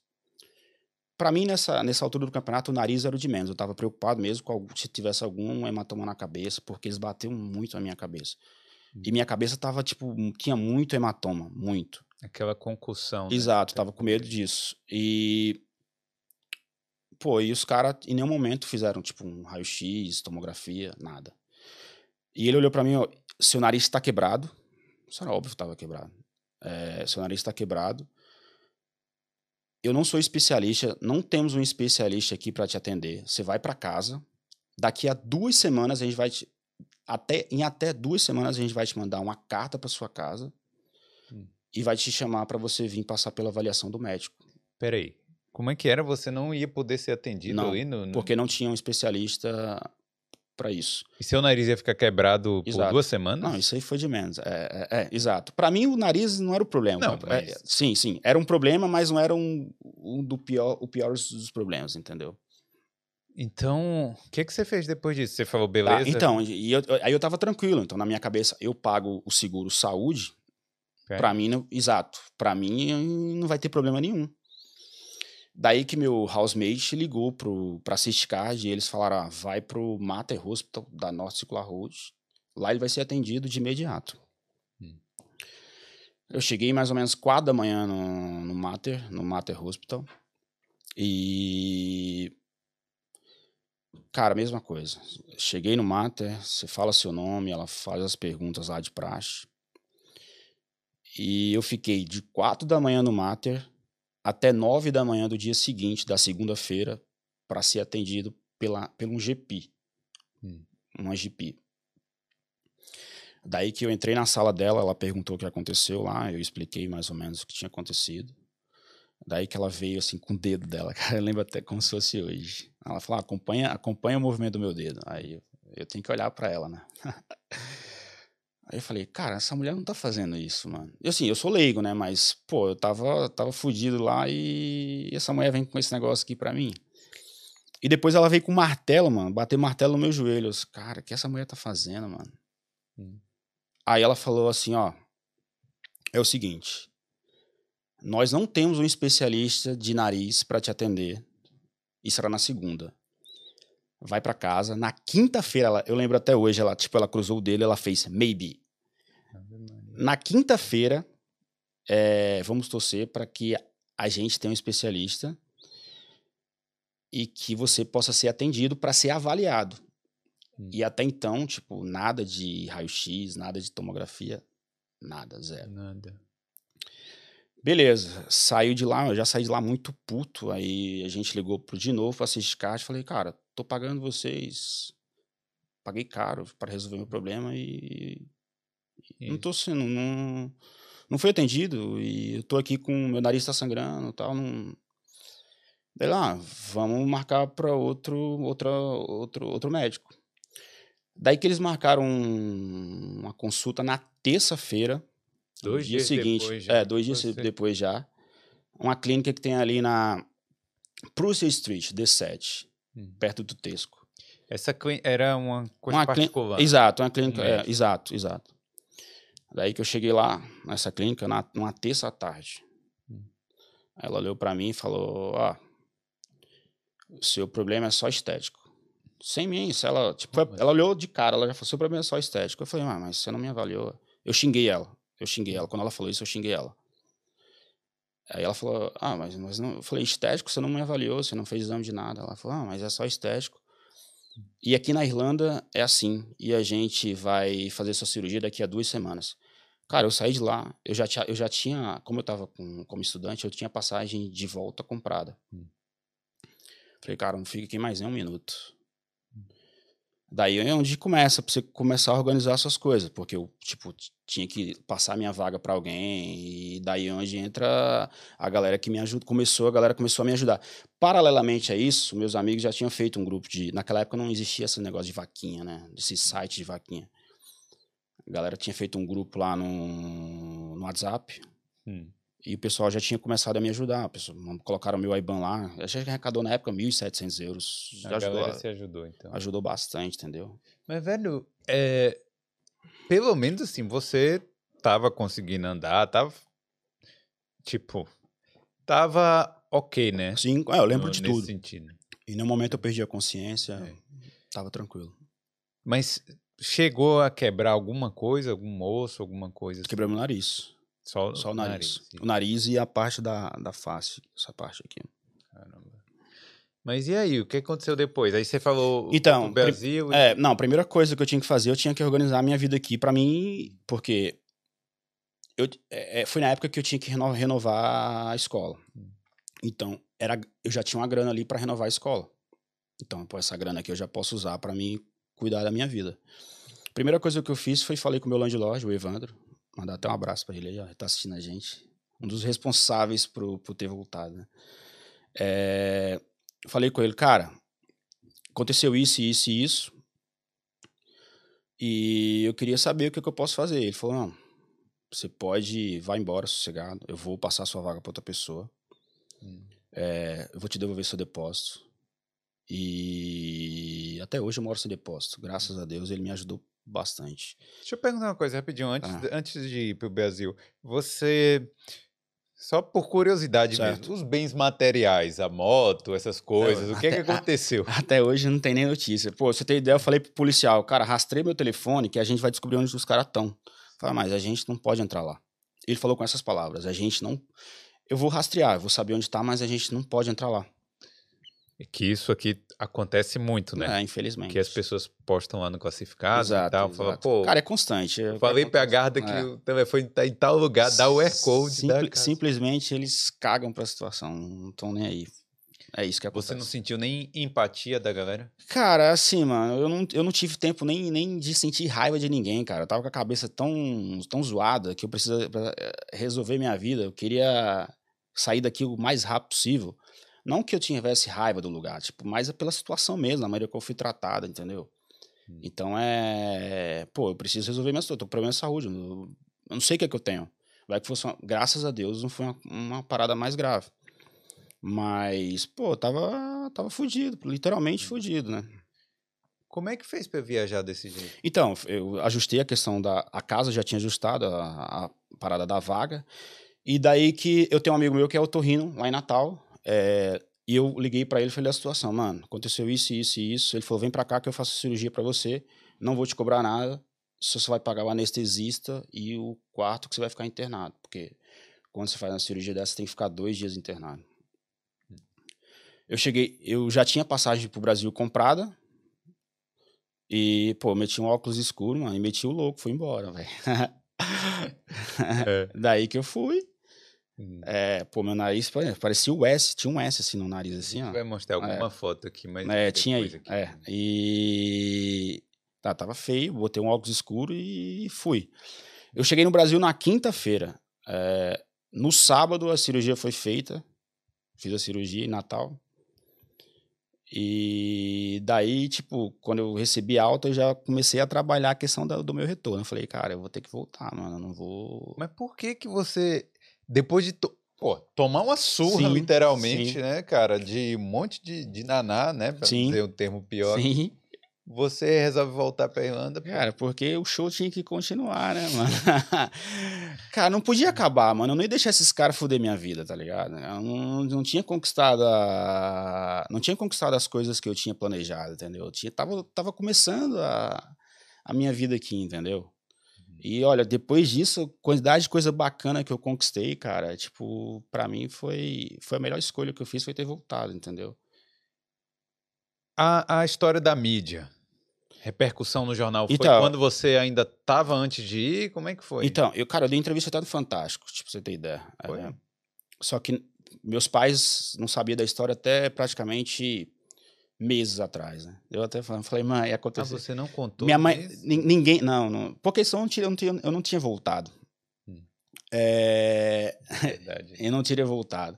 Para mim, nessa, nessa altura do campeonato, o nariz era o de menos. Eu tava preocupado mesmo com se tivesse algum hematoma na cabeça, porque eles bateram muito na minha cabeça. Hum. E minha cabeça tava, tipo, tinha muito hematoma, muito. Aquela concussão. Né? Exato, tava com medo disso. E. Pô, e os caras em nenhum momento fizeram, tipo, um raio-x, tomografia, nada. E ele olhou para mim, ó, seu nariz está quebrado, isso era óbvio que estava quebrado. É, seu nariz está quebrado. Eu não sou especialista, não temos um especialista aqui para te atender. Você vai para casa. Daqui a duas semanas a gente vai te, até em até duas semanas a gente vai te mandar uma carta para sua casa hum. e vai te chamar para você vir passar pela avaliação do médico. Peraí, como é que era? Você não ia poder ser atendido não, ali no, no... porque não tinha um especialista para isso. E seu nariz ia ficar quebrado exato. por duas semanas? Não, isso aí foi de menos. É, é, é exato. Para mim, o nariz não era o problema. Não, é, mas... sim, sim. Era um problema, mas não era um, um do pior, o pior dos problemas, entendeu? Então, o que, que você fez depois disso? Você falou, tá, beleza? Tá, então, e eu, aí eu tava tranquilo. Então, na minha cabeça, eu pago o seguro saúde. Okay. Para mim, não, exato. Para mim, não vai ter problema nenhum. Daí que meu housemate ligou para a Card e eles falaram: ah, vai pro Mater Hospital da North Circular Road. Lá ele vai ser atendido de imediato. Hum. Eu cheguei mais ou menos quatro da manhã no, no Mater, no Mater Hospital. E. Cara, mesma coisa. Cheguei no Mater, você fala seu nome, ela faz as perguntas lá de praxe. E eu fiquei de quatro da manhã no Mater até nove da manhã do dia seguinte, da segunda-feira, para ser atendido pela, pelo um GP. Hum. Uma GP. Daí que eu entrei na sala dela, ela perguntou o que aconteceu lá, eu expliquei mais ou menos o que tinha acontecido. Daí que ela veio assim com o dedo dela, cara, eu lembro até como se fosse hoje. Ela falou: ah, acompanha, acompanha o movimento do meu dedo. Aí eu, eu tenho que olhar para ela, né? Aí eu falei, cara, essa mulher não tá fazendo isso, mano. E assim, eu sou leigo, né? Mas, pô, eu tava, tava fudido lá e essa mulher vem com esse negócio aqui pra mim. E depois ela veio com martelo, mano, bater martelo no meu joelho. Eu disse, cara, o que essa mulher tá fazendo, mano? Hum. Aí ela falou assim, ó, é o seguinte, nós não temos um especialista de nariz para te atender. Isso era na segunda. vai para casa. Na quinta-feira, eu lembro até hoje, ela, tipo, ela cruzou o dele, ela fez maybe. Na quinta-feira, é, vamos torcer para que a gente tenha um especialista e que você possa ser atendido para ser avaliado. Hum. E até então, tipo, nada de raio-x, nada de tomografia, nada, zero. Nada. Beleza, saiu de lá, eu já saí de lá muito puto. Aí a gente ligou pro de novo pra assistir caixa. Falei, cara, tô pagando vocês. Paguei caro para resolver meu problema e. Isso. Não tô sendo. Não, não fui atendido e eu tô aqui com meu nariz tá sangrando e tal. Não, Daí lá, vamos marcar para outro, outra, outro, outro médico. Daí que eles marcaram uma consulta na terça-feira, dois dia dias seguinte, depois já. É, dois dias você. depois já. Uma clínica que tem ali na Prussia Street, D7, hum. perto do Tesco. Essa era uma coisa uma particular. Exato, uma clínica. É, exato, exato. Daí que eu cheguei lá, nessa clínica, na, numa terça à tarde. Hum. Ela olhou para mim e falou: Ó, oh, seu problema é só estético. Sem mim, se ela, tipo, ela olhou de cara, ela já falou, seu problema é só estético. Eu falei, ah, mas você não me avaliou. Eu xinguei ela, eu xinguei ela. Quando ela falou isso, eu xinguei ela. Aí ela falou, ah, mas, mas não... Eu falei, estético, você não me avaliou, você não fez exame de nada. Ela falou, ah, mas é só estético. E aqui na Irlanda é assim, e a gente vai fazer sua cirurgia daqui a duas semanas. Cara, eu saí de lá, eu já tinha, eu já tinha como eu estava como estudante, eu tinha passagem de volta comprada. Hum. Falei, cara, não fica aqui mais nem um minuto. Daí é onde começa, pra você começar a organizar suas coisas, porque eu, tipo, tinha que passar minha vaga para alguém, e daí é onde entra a galera que me ajuda, começou, a galera começou a me ajudar. Paralelamente a isso, meus amigos já tinham feito um grupo de, naquela época não existia esse negócio de vaquinha, né, desse site de vaquinha. A galera tinha feito um grupo lá no, no WhatsApp, hum. E o pessoal já tinha começado a me ajudar. Pessoal, colocaram meu IBAN lá. Eu achei que arrecadou na época 1.700 euros. A ajudou, galera se ajudou, então. Ajudou bastante, entendeu? Mas, velho, é... pelo menos assim, você tava conseguindo andar, tava. Tipo, tava ok, né? Sim, é, eu lembro no, de tudo. Sentido. E no momento eu perdi a consciência, é. tava tranquilo. Mas chegou a quebrar alguma coisa, algum osso, alguma coisa? Assim? Quebrei meu nariz. Só, Só o nariz. nariz o nariz e a parte da, da face, essa parte aqui. Caramba. Mas e aí, o que aconteceu depois? Aí você falou então, o Brasil. É, não, a primeira coisa que eu tinha que fazer, eu tinha que organizar a minha vida aqui para mim, porque eu, é, é, foi na época que eu tinha que renovar a escola. Hum. Então, era, eu já tinha uma grana ali para renovar a escola. Então, pô, essa grana aqui eu já posso usar para mim cuidar da minha vida. Primeira coisa que eu fiz foi falei com o meu landlord, o Evandro, Mandar até um abraço para ele. Ele tá assistindo a gente. Um dos responsáveis por, por ter voltado, né? É, falei com ele, cara, aconteceu isso, isso e isso. E eu queria saber o que, que eu posso fazer. Ele falou, não, você pode, vai embora sossegado. Eu vou passar sua vaga para outra pessoa. Hum. É, eu vou te devolver seu depósito. E até hoje eu moro sem depósito. Graças a Deus ele me ajudou bastante. Deixa eu perguntar uma coisa rapidinho, antes, ah. antes de ir para o Brasil. Você, só por curiosidade certo. mesmo, os bens materiais, a moto, essas coisas, o que até, é que aconteceu? A, até hoje não tem nem notícia. Pô, você tem ideia, eu falei pro policial, cara, rastrei meu telefone que a gente vai descobrir onde os caras estão. Fala, mas a gente não pode entrar lá. Ele falou com essas palavras, a gente não... Eu vou rastrear, eu vou saber onde está, mas a gente não pode entrar lá. É que isso aqui acontece muito, né? É, infelizmente. Que as pessoas postam lá no classificado exato, e tal. Falam, pô. Cara, é constante. Eu falei pra Garda que é. o telefone tá em tal lugar, dá o AirCode. Simpli simplesmente eles cagam pra situação, não estão nem aí. É isso que acontece. Você não sentiu nem empatia da galera? Cara, assim, mano, eu não, eu não tive tempo nem, nem de sentir raiva de ninguém, cara. Eu tava com a cabeça tão, tão zoada que eu precisava eh, resolver minha vida. Eu queria sair daqui o mais rápido possível. Não que eu tivesse raiva do lugar, tipo, mas é pela situação mesmo, a maneira que eu fui tratada, entendeu? Hum. Então é. Pô, eu preciso resolver minha situação. Eu tô com problema de saúde. Eu, não sei o que é que eu tenho. Vai que fosse uma, graças a Deus não foi uma, uma, parada mais grave. Mas, pô, tava, tava fudido, literalmente fudido, né? Como é que fez para viajar desse jeito? Então, eu ajustei a questão da. A casa já tinha ajustado a, a parada da vaga. E daí que eu tenho um amigo meu que é o Torrino, lá em Natal. É, E eu liguei para ele e falei a situação, mano, aconteceu isso, isso e isso. Ele falou, vem para cá que eu faço cirurgia para você, não vou te cobrar nada, só você vai pagar o anestesista e o quarto que você vai ficar internado, porque quando você faz uma cirurgia dessa, você tem que ficar dois dias internado. Eu cheguei, eu já tinha passagem pro Brasil comprada, e, pô, meti um óculos escuro, mano, e meti o louco, fui embora, velho. é. Daí que eu fui. Hum. É, pô, meu nariz parecia o S, tinha um S assim no nariz, assim, ó. Vai mostrar alguma é. foto aqui, mas. É, tinha aí. Aqui. É. E. Tá, tava feio, botei um óculos escuro e fui. Eu cheguei no Brasil na quinta-feira. É, no sábado a cirurgia foi feita. Fiz a cirurgia em Natal. E daí, tipo, quando eu recebi alta, eu já comecei a trabalhar a questão do, do meu retorno. Eu falei, cara, eu vou ter que voltar, mano, eu não vou. Mas por que que você, depois de to... Pô, tomar uma surra, sim, literalmente, sim. né, cara, de um monte de, de naná, né, pra sim. dizer um termo pior. Sim você resolve voltar pra Irlanda? Cara, porque o show tinha que continuar, né, mano? cara, não podia acabar, mano. Eu não ia deixar esses caras foder minha vida, tá ligado? Eu não, não tinha conquistado a... Não tinha conquistado as coisas que eu tinha planejado, entendeu? Eu tinha, tava, tava começando a, a minha vida aqui, entendeu? E olha, depois disso, quantidade de coisa bacana que eu conquistei, cara, tipo, para mim foi, foi a melhor escolha que eu fiz foi ter voltado, entendeu? A, a história da mídia, repercussão no jornal, foi então, quando você ainda estava antes de ir? Como é que foi? Então, eu, cara, eu dei entrevista até no Fantástico, tipo, pra você ter ideia. É, só que meus pais não sabiam da história até praticamente meses atrás, né? Eu até falei, mãe, aconteceu. Ah, você não contou? Minha mãe, ninguém, não, não, porque só eu não tinha, eu não tinha, eu não tinha voltado. Hum. É... Verdade. eu não teria voltado.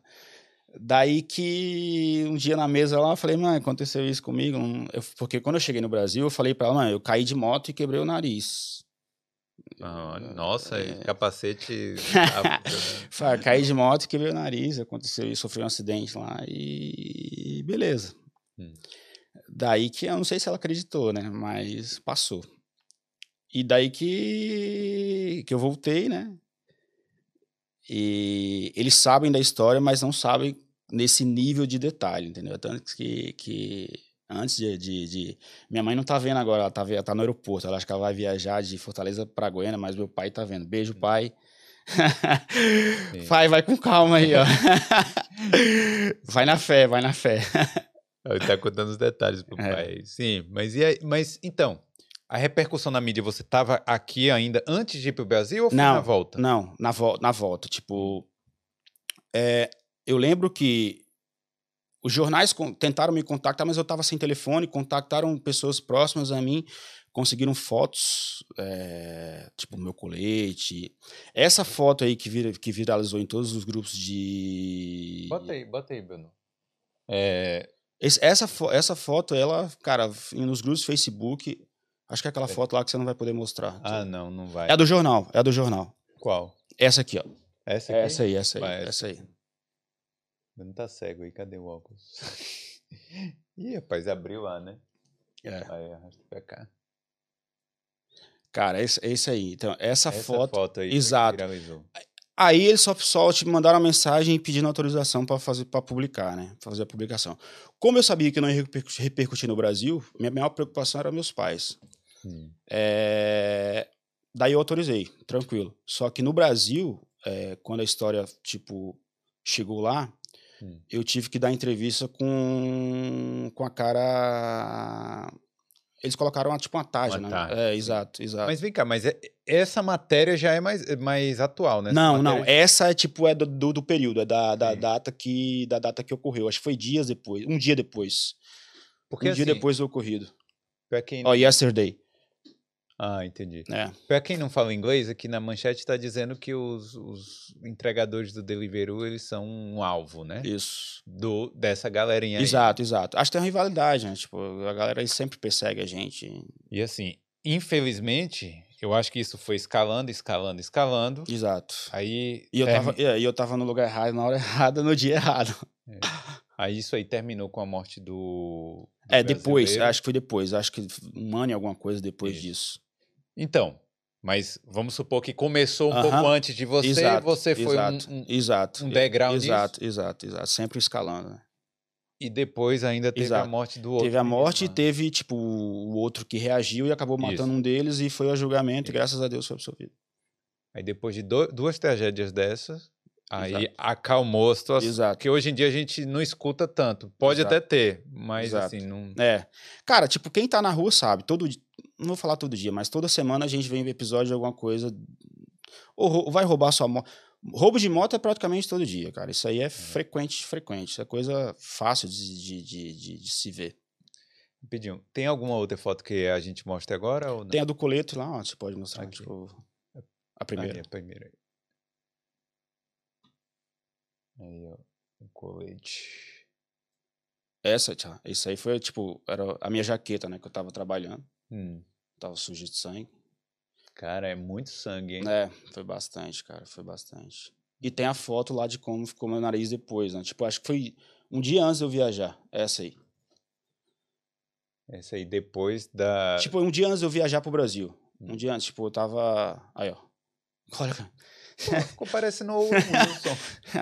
Daí que um dia na mesa lá, eu falei, mãe, aconteceu isso comigo. Eu, porque quando eu cheguei no Brasil, eu falei pra ela, mãe, eu caí de moto e quebrei o nariz. Ah, nossa, é... capacete. Falei, caí de moto e quebrei o nariz, aconteceu isso, sofri um acidente lá e beleza. Hum. Daí que eu não sei se ela acreditou, né? Mas passou. E daí que, que eu voltei, né? E eles sabem da história, mas não sabem nesse nível de detalhe, entendeu? Tanto que, que antes de, de, de, Minha mãe não tá vendo agora, ela tá, ela tá no aeroporto, ela acha que ela vai viajar de Fortaleza para Goiânia, mas meu pai tá vendo. Beijo, pai. pai, vai com calma aí, ó. vai na fé, vai na fé. Ele tá contando os detalhes pro é. pai. Sim, mas e aí, mas então, a repercussão na mídia, você estava aqui ainda antes de ir para o Brasil ou foi não, na volta? Não, na, vo na volta. Tipo, é, eu lembro que os jornais tentaram me contactar, mas eu estava sem telefone, contactaram pessoas próximas a mim, conseguiram fotos, é, tipo meu colete. Essa foto aí que, vira, que viralizou em todos os grupos de. Bota aí, bota aí, Bruno. É... Esse, essa, essa foto, ela, cara, nos grupos do Facebook, Acho que é aquela é. foto lá que você não vai poder mostrar. Ah, não, não vai. É do jornal, é do jornal. Qual? Essa aqui, ó. Essa aqui? Essa aí, essa aí, vai, essa aí. Não tá cego aí, cadê o óculos? Ih, rapaz, abriu lá, né? É. Aí, arrasta pra cá. Cara, é isso aí. Então, essa, essa foto. foto aí exato. Aí eles só, só te mandaram uma mensagem pedindo autorização para fazer para publicar, né? Pra fazer a publicação. Como eu sabia que não ia repercutir no Brasil, minha maior preocupação era meus pais. Hum. É... Daí eu autorizei, tranquilo. Só que no Brasil, é, quando a história, tipo, chegou lá, hum. eu tive que dar entrevista com, com a cara eles colocaram uma, tipo uma taja, uma né? Tarja. É, exato, exato. Mas vem cá, mas é, essa matéria já é mais, mais atual, né? Essa não, não. Essa é tipo é do, do, do período, é da, da data que da data que ocorreu. Acho que foi dias depois, um dia depois. Porque, um assim, dia depois do ocorrido. Pra quem. Oh, yesterday. Ah, entendi. É. Para quem não fala inglês, aqui na manchete está dizendo que os, os, entregadores do Deliveroo eles são um alvo, né? Isso. Do, dessa galerinha aí. Exato, exato. Acho que tem uma rivalidade, né? Tipo, a galera sempre persegue a gente. E assim, infelizmente, eu acho que isso foi escalando, escalando, escalando. Term... Aí. E eu, tava, e eu tava no lugar errado, na hora errada, no dia errado. É. Aí isso aí terminou com a morte do. É, depois, acho que foi depois. Acho que um ano e alguma coisa depois isso. disso. Então, mas vamos supor que começou um uh -huh. pouco antes de você exato, você foi exato, um, um, exato, um degrau Exato, exato, exato. Sempre escalando. Né? E depois ainda teve Exato. a morte do outro. Teve a morte, lá. teve, tipo, o outro que reagiu e acabou matando Isso. um deles e foi a julgamento e Isso. graças a Deus foi absolvido. Aí depois de do- duas tragédias dessas, aí Exato. acalmou a situação. Exato. Porque hoje em dia a gente não escuta tanto. Pode Exato. até ter, mas Exato. assim, não. É. Cara, tipo, quem tá na rua sabe, todo não vou falar todo dia, mas toda semana a gente vem ver episódio de alguma coisa ou vai roubar sua moto. Roubo de moto é praticamente todo dia, cara. Isso aí é frequente, frequente. Isso é coisa fácil de, de, de, de- de se ver. Rapidinho. Tem alguma outra foto que a gente mostre agora ou não? Tem a do coleto lá, ó, você pode mostrar, Aqui. tipo, a primeira. a primeira. Aí, ó. O colete. Essa, tchau, isso aí foi, tipo, era a minha jaqueta, né, que eu tava trabalhando. Hum. Tava suja de sangue. Cara, é muito sangue, hein? É, foi bastante, cara, foi bastante. E tem a foto lá de como ficou meu nariz depois, né? Tipo, acho que foi um dia antes de eu viajar, essa aí. Essa aí depois da. Tipo, um dia antes de eu viajar pro Brasil. Um Hum. dia antes, tipo, eu tava. Aí, ó. Olha, cara. Pô, ficou parecendo o Wilson.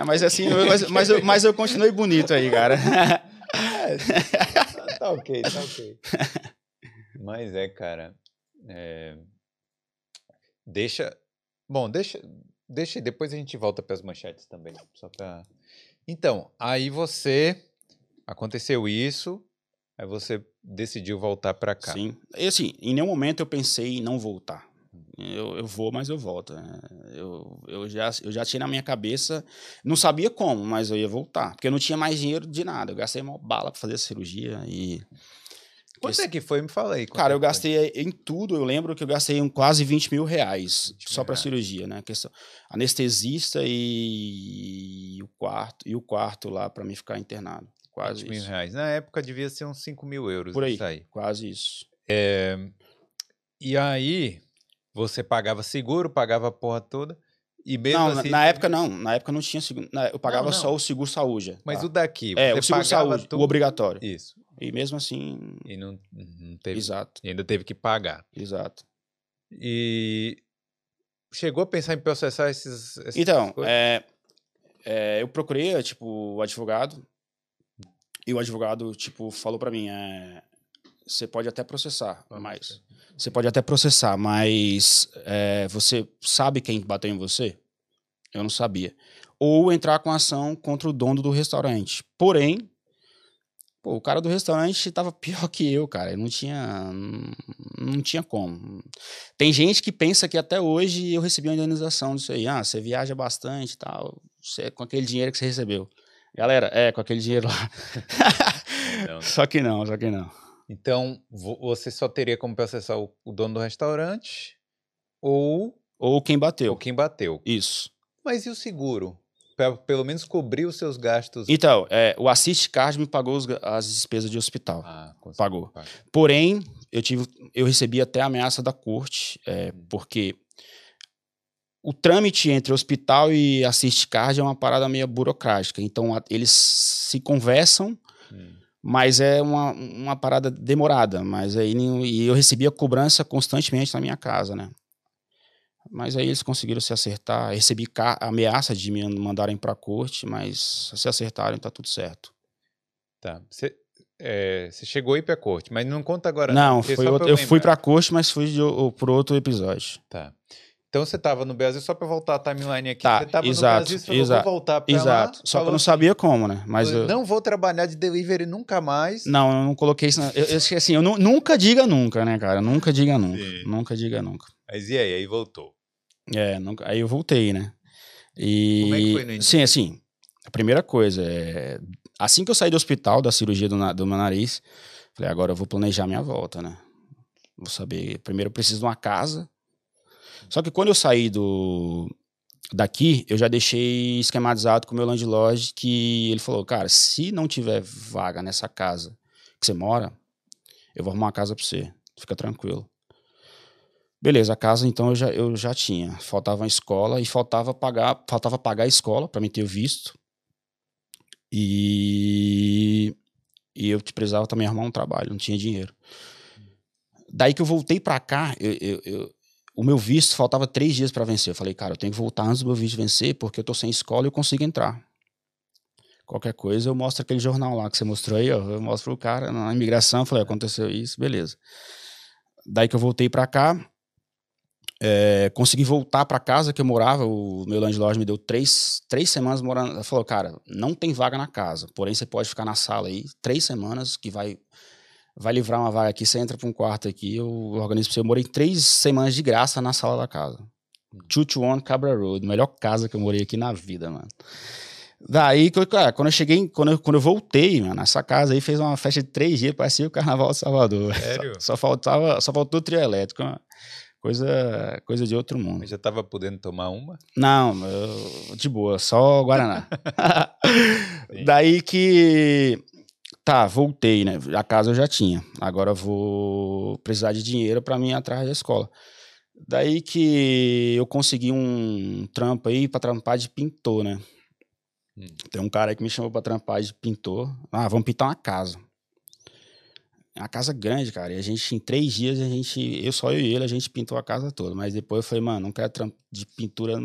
mas assim, eu- mas, mas, eu, mas eu continuei bonito aí, cara. É, tá ok, tá ok. Mas é, cara. é, Deixa. Bom, deixa. Deixa e depois a gente volta para as manchetes também. Só pra... Então, aí você. Aconteceu isso. Aí você decidiu voltar para cá. Sim. E assim, em nenhum momento eu pensei em não voltar. Eu, eu vou, mas eu volto. né? Eu, eu, já, eu já tinha na minha cabeça, não sabia como, mas eu ia voltar. Porque eu não tinha mais dinheiro de nada. Eu gastei uma bala pra fazer a cirurgia e. Quanto é que foi? Me quanto Cara, é eu gastei em tudo, eu lembro que eu gastei um quase 20 mil reais 20 só reais. cirurgia, né? Questão, anestesista e, o quarto e o quarto lá pra mim ficar internado. Quase 20 mil isso. reais. Na época devia ser uns 5 mil euros. Por aí. Quase isso. E aí, você pagava seguro, pagava a porra toda. E mesmo não, assim. na época não. Na época não tinha seguro. na- eu pagava não. só o seguro saúde. Mas tá? o daqui. É, o seguro saúde, tudo- o obrigatório. Isso. E mesmo assim. E não, não teve. Exato, e ainda teve que pagar. exato. E chegou a pensar em processar esses. Então, é, é, eu procurei, é, tipo, o advogado. E o advogado, tipo, falou pra mim, é, você pode até processar, mas... Você pode até processar, mas é, você sabe quem bateu em você? Eu não sabia. Ou entrar com ação contra o dono do restaurante. Porém, pô, o cara do restaurante tava pior que eu, cara. Eu não tinha, não tinha como. Tem gente que pensa que até hoje eu recebi uma indenização disso aí. Ah, você viaja bastante e tal, você, com aquele dinheiro que você recebeu. Galera, é, com aquele dinheiro lá. Só que não, só que não. Então, vo- você só teria como processar o, o dono do restaurante ou, Ou quem ou bateu. quem bateu. Isso. Mas e o seguro? Pra pelo menos cobrir os seus gastos. Então, é, o Assist Card me pagou os as despesas de hospital. Ah, Pagou. pagar. Porém, eu tive, eu recebi até ameaça da corte, é, porque o trâmite entre hospital e Assist Card é uma parada meio burocrática. Então, a- eles se conversam, Hum. Mas é uma, uma parada demorada. Mas aí e eu recebia cobrança constantemente na minha casa, né? Mas aí eles conseguiram se acertar. Recebi ameaça de me mandarem para a corte, mas se acertarem, tá tudo certo. Tá. Você é, chegou a ir pra corte, mas não conta agora. Não, outro- pra eu fui lembrar. pra corte, mas fui de, por outro episódio. Tá. Então você tava no Brasil, só pra voltar a timeline aqui. Tá, você tava exato, no Brasil, você falou, exato, vou voltar pra Exato. lá. Só que eu não assim, sabia como, né? Mas eu, Não vou trabalhar de delivery nunca mais. não, eu não coloquei isso. Eu, eu esqueci, assim, eu nu- nunca diga nunca, né, cara? Nunca diga nunca. Sim. Nunca diga nunca. Mas e aí? Aí voltou. É, nunca, aí eu voltei, né? E, Como é que foi no início? Sim, assim, a primeira coisa é. Assim que eu saí do hospital, da cirurgia do, na- do meu nariz, falei, agora eu vou planejar minha volta, né? Vou saber. Primeiro eu preciso de uma casa. Só que quando eu saí do daqui, eu já deixei esquematizado com o meu landlord que ele falou, cara, se não tiver vaga nessa casa que você mora, eu vou arrumar uma casa pra você. Fica tranquilo. Beleza, a casa então eu já, eu já tinha. Faltava a escola e faltava pagar, faltava pagar a escola para me ter visto. E, e eu precisava também arrumar um trabalho, não tinha dinheiro. Daí que eu voltei para cá, eu- eu- o meu visto faltava três dias para vencer. Eu falei, cara, eu tenho que voltar antes do meu visto vencer porque eu tô sem escola e eu consigo entrar. Qualquer coisa, eu mostro aquele jornal lá que você mostrou aí, ó. Eu mostro pro cara na imigração, falei, aconteceu isso, beleza. Daí que eu voltei para cá, é, consegui voltar para casa que eu morava. O meu landlord me deu três, três semanas morando. Ele falou, cara, não tem vaga na casa, porém você pode ficar na sala aí três semanas que vai vai livrar uma vaga aqui. Você entra para um quarto aqui, eu organizo para você. Eu morei três semanas de graça na sala da casa. One Cabra Road, melhor casa que eu morei aqui na vida, mano. Daí, cara, quando eu cheguei, quando eu, quando eu voltei, mano, nessa casa aí fez uma festa de três dias, parecia o Carnaval de Salvador. Sério? Só, só faltava, só faltou trio elétrico, coisa, coisa de outro mundo. Mas já tava podendo tomar uma? Não, eu, de boa, só Guaraná. Daí que tá, voltei, né? A casa eu já tinha. Agora vou precisar de dinheiro para mim ir atrás da escola. Daí que eu consegui um trampo aí para trampar de pintor, né? Hum. Tem um cara aí que me chamou para trampar de pintor. Ah, vamos pintar uma casa. É uma casa grande, cara. E a gente, em três dias, a gente, eu só eu e ele, a gente pintou a casa toda. Mas depois eu falei, mano, não quero trampo de pintura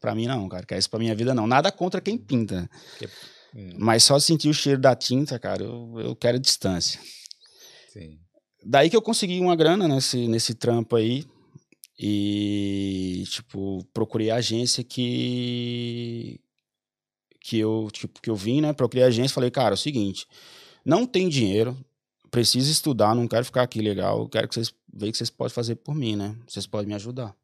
pra mim, não, cara. Quer isso pra minha vida, não. Nada contra quem pinta. Que... Hum. Mas só sentir o cheiro da tinta, cara, eu, eu quero distância. Sim. Daí que eu consegui uma grana nesse, nesse trampo aí. E, tipo, procurei a agência que, que eu, tipo, que eu vim, né? Procurei a agência falei, cara, é o seguinte, não tem dinheiro, preciso estudar, não quero ficar aqui legal, quero que vocês vejam que vocês podem fazer por mim, né? Vocês podem me ajudar.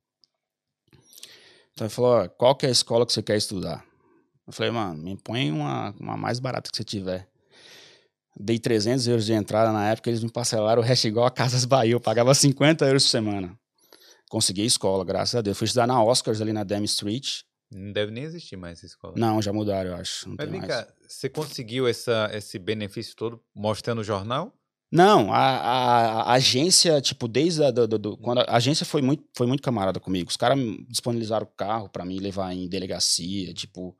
Então ele falou, qual que é a escola que você quer estudar? Eu falei, mano, me põe uma, uma mais barata que você tiver. Dei 300 euros de entrada na época, eles me parcelaram o resto igual a Casas Bahia, eu pagava 50 euros por semana. Consegui escola, graças a Deus. Fui estudar na Oscars ali na Dam Street. Não deve nem existir mais essa escola. Não, já mudaram, eu acho. Não Mas vem cá, você conseguiu essa, esse benefício todo mostrando o jornal? Não, a, a, a agência, tipo, desde a, do, do, quando a, a, agência foi muito, foi muito camarada comigo. Os caras disponibilizaram o carro para mim levar em delegacia, tipo,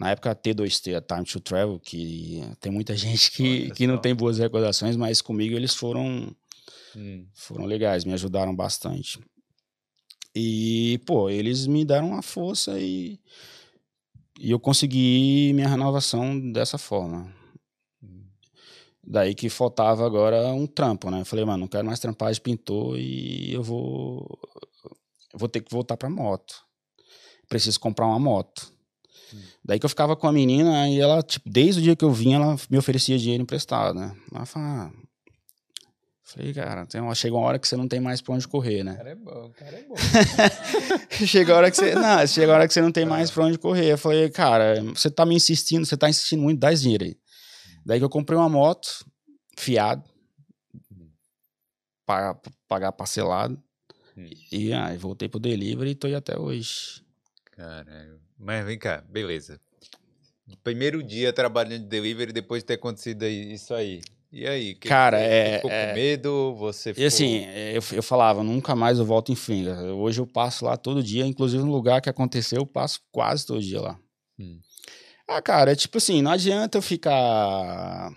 na época T2T, a Time to Travel, que tem muita gente que, que não tem boas recordações, mas comigo eles foram hum. foram legais, me ajudaram bastante. E, pô, eles me deram uma força e, e eu consegui minha renovação dessa forma. Daí que faltava agora um trampo, né? Eu falei, mano, não quero mais trampar de pintor e eu vou eu vou ter que voltar pra moto. Preciso comprar uma moto. Daí que eu ficava com a menina e ela, tipo, desde o dia que eu vim, ela me oferecia dinheiro emprestado, né? Ela falava, ah, Falei, cara, tem uma, chega uma hora que você não tem mais pra onde correr, né? O cara é bom, o cara é bom. chega a hora que você. Não, chega a hora que você não tem mais pra onde correr. Eu falei, cara, você tá me insistindo, você tá insistindo muito, dá esse dinheiro aí. Daí que eu comprei uma moto, fiado, pagar, pagar parcelado. Hum. E aí voltei pro delivery e tô aí até hoje. Caralho. Mas vem cá, beleza. Primeiro dia trabalhando de delivery, depois de ter acontecido isso aí. E aí? Que Cara, que é. Ficou é... com medo? Você ficou... E assim, eu, eu falava, nunca mais eu volto em Finga. Hoje eu passo lá todo dia, inclusive no lugar que aconteceu, eu passo quase todo dia lá. Hum. Ah, cara, é tipo assim, não adianta eu ficar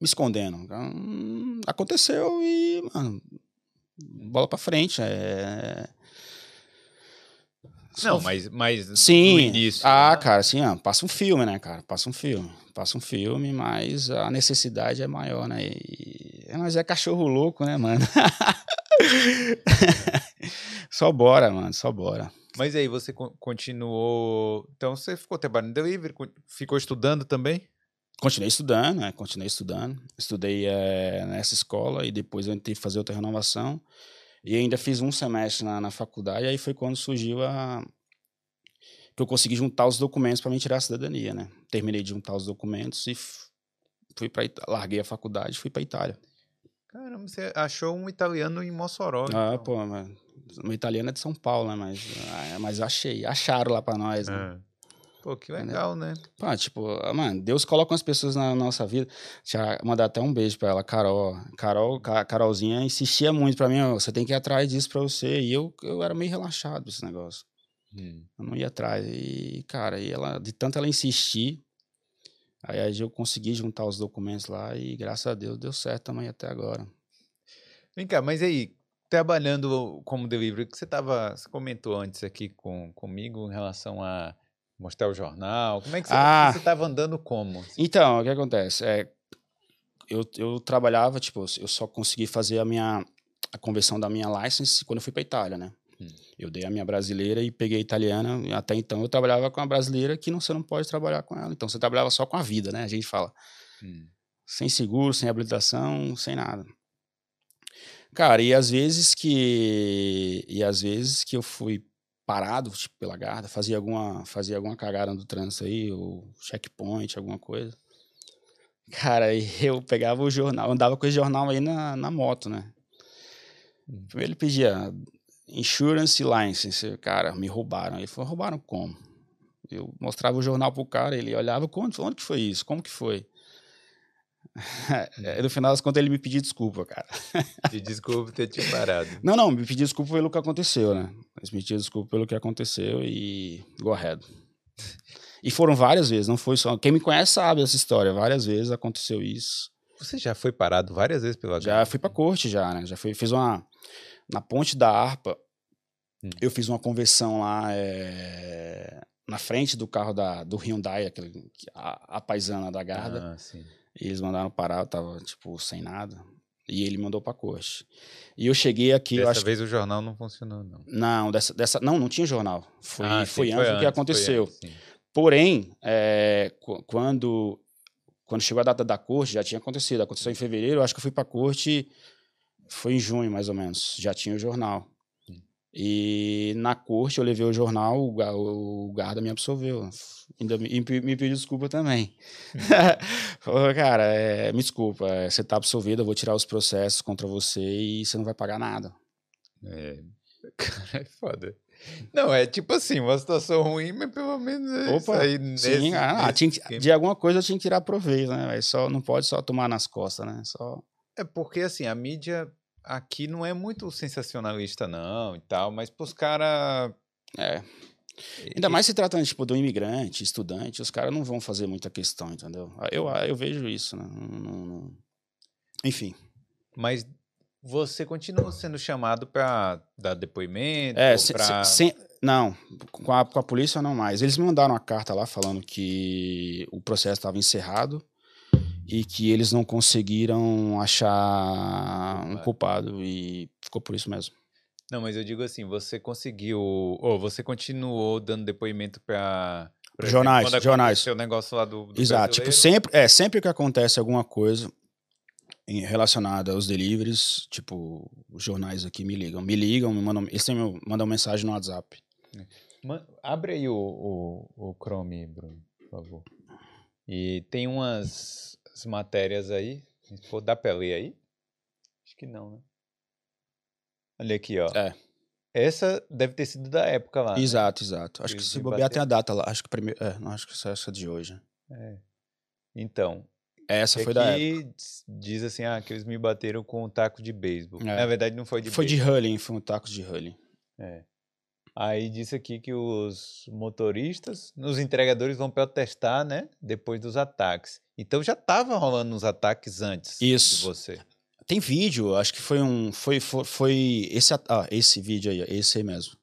me escondendo. Hum, aconteceu e, mano, bola pra frente. É. Não, mas, mas sim. no início. Ah, né? cara, assim, ó, passa um filme, né, cara? Passa um filme. Passa um filme, mas a necessidade é maior, né? E... Mas é cachorro louco, né, mano? só bora, mano, só bora. Mas aí, você continuou. Então, você ficou trabalhando delivery, ficou estudando também? Continuei estudando, né? Continuei estudando. Estudei é, nessa escola e depois eu tentei fazer outra renovação. E ainda fiz um semestre na, na faculdade, aí foi quando surgiu a. que eu consegui juntar os documentos para me tirar a cidadania, né? Terminei de juntar os documentos e fui para larguei a faculdade e fui para Itália. Caramba, você achou um italiano em Mossoró. Ah, então. pô, mas, uma italiana é de São Paulo, né? Mas, ah, mas achei, acharam lá para nós, né? É. Pô, que legal, né? Pô, tipo, mano, Deus coloca umas pessoas na nossa vida. Deixa eu mandar até um beijo pra ela, Carol. Carol, Carolzinha insistia muito pra mim, ó, você tem que ir atrás disso pra você. E eu, eu era meio relaxado esse negócio. Hum. Eu não ia atrás. E, cara, e ela, de tanto ela insistir, aí, aí eu consegui juntar os documentos lá e graças a Deus deu certo também até agora. Vem cá, mas aí, trabalhando como delivery, que você tava, você comentou antes aqui com, comigo em relação a Mostrar o jornal? Como é que você Ah. estava andando como? Então, o que acontece? É, eu, eu trabalhava, tipo, eu só consegui fazer a minha a conversão da minha license quando eu fui para Itália, né? Hum. Eu dei a minha brasileira e peguei a italiana. e Até então eu trabalhava com a brasileira que não, você não pode trabalhar com ela. Então você trabalhava só com a vida, né? A gente fala. Hum. Sem seguro, sem habilitação, sem nada. Cara, e às vezes que e às vezes que eu fui parado tipo, pela guarda, fazia alguma fazia alguma cagada no trânsito aí, ou checkpoint, alguma coisa. Cara, eu pegava o jornal, andava com esse jornal aí na, na moto, né? Hum. Primeiro ele pedia insurance license, cara, me roubaram. Ele falou, roubaram como? Eu mostrava o jornal pro cara, ele olhava, onde, onde que foi isso? Como que foi? É, no final das contas ele me pediu desculpa, cara. Te desculpa ter te parado. Não, não, me pediu desculpa pelo que aconteceu, né? Eles me pediram desculpa pelo que aconteceu e go ahead. E foram várias vezes, não foi só. Quem me conhece sabe essa história, várias vezes aconteceu isso. Você já foi parado várias vezes pela Já fui pra corte já, né? Já fui, fiz uma na ponte da Arpa. Hum. Eu fiz uma conversão lá é, na frente do carro da do Hyundai, aquele que- a, a paisana da Garda. Ah. E eles mandaram parar, eu tava tipo sem nada. E ele mandou pra corte. E eu cheguei aqui, Dessa acho vez o jornal não funcionou, não. Não, dessa, dessa não, não tinha jornal. Foi, Ah, sim, foi antes do que aconteceu. antes, sim. Porém, é, qu- quando, quando chegou a data da corte, já tinha acontecido. Aconteceu em fevereiro, eu acho que eu fui pra corte, foi em junho, mais ou menos. Já tinha o jornal. Hum. E na corte eu levei o jornal, o, guarda me absolveu. Ainda me, me pediu desculpa também. Falou, cara, é, me desculpa, é, você tá absolvido, eu vou tirar os processos contra você e você não vai pagar nada. É, cara, é foda. Não, é tipo assim, uma situação ruim, mas pelo menos é Opa, aí Sim, nesse, ah, nesse tinha que- esquema. de alguma coisa eu tinha que tirar proveito, né? Só, não pode só tomar nas costas, né? Só... É porque assim, a mídia aqui não é muito sensacionalista não e tal, mas pros caras... É. Ainda mais se tratando, tipo, do imigrante, estudante, os caras não vão fazer muita questão, entendeu? Eu, eu vejo isso, né? Não- não- não- Enfim. Mas você continua sendo chamado pra dar depoimento, É, se- pra... se- sem- não, com a, com a polícia não mais. Eles me mandaram uma carta lá falando que o processo estava encerrado e que eles não conseguiram achar um culpado e ficou por isso mesmo. Não, mas eu digo assim, você conseguiu, ou você continuou dando depoimento exemplo, Jornais, quando jornais. o negócio lá do, do Exato. Tipo, brasileiro, sempre, é, sempre que acontece alguma coisa relacionada aos deliveries, tipo, os jornais aqui me ligam. Me ligam, me mandam, eles têm meu, mandam mensagem no WhatsApp. Ma- Abre aí o, o, o Chrome, Bruno, por favor. E tem umas as matérias aí. Dá pra ler aí? Acho que não, né? Olha aqui, ó. É. Essa deve ter sido da época lá. né? Exato, exato. Acho que Eles se me bobear tem a data lá. Acho que primeiro. É, não, acho que essa é essa de hoje. É. Então, Essa foi da época. diz- assim, ah, que eles me bateram com um taco de beisebol. É. Na verdade, não foi de Foi de beisebol. Hulling, foi um taco de Hulling. É. Aí disse aqui que os motoristas, os entregadores vão protestar, né? Depois dos ataques. Então já tava rolando uns ataques antes Isso. de você. Tem vídeo, acho que foi um. Foi, foi, foi esse, ah, esse vídeo aí, esse aí mesmo.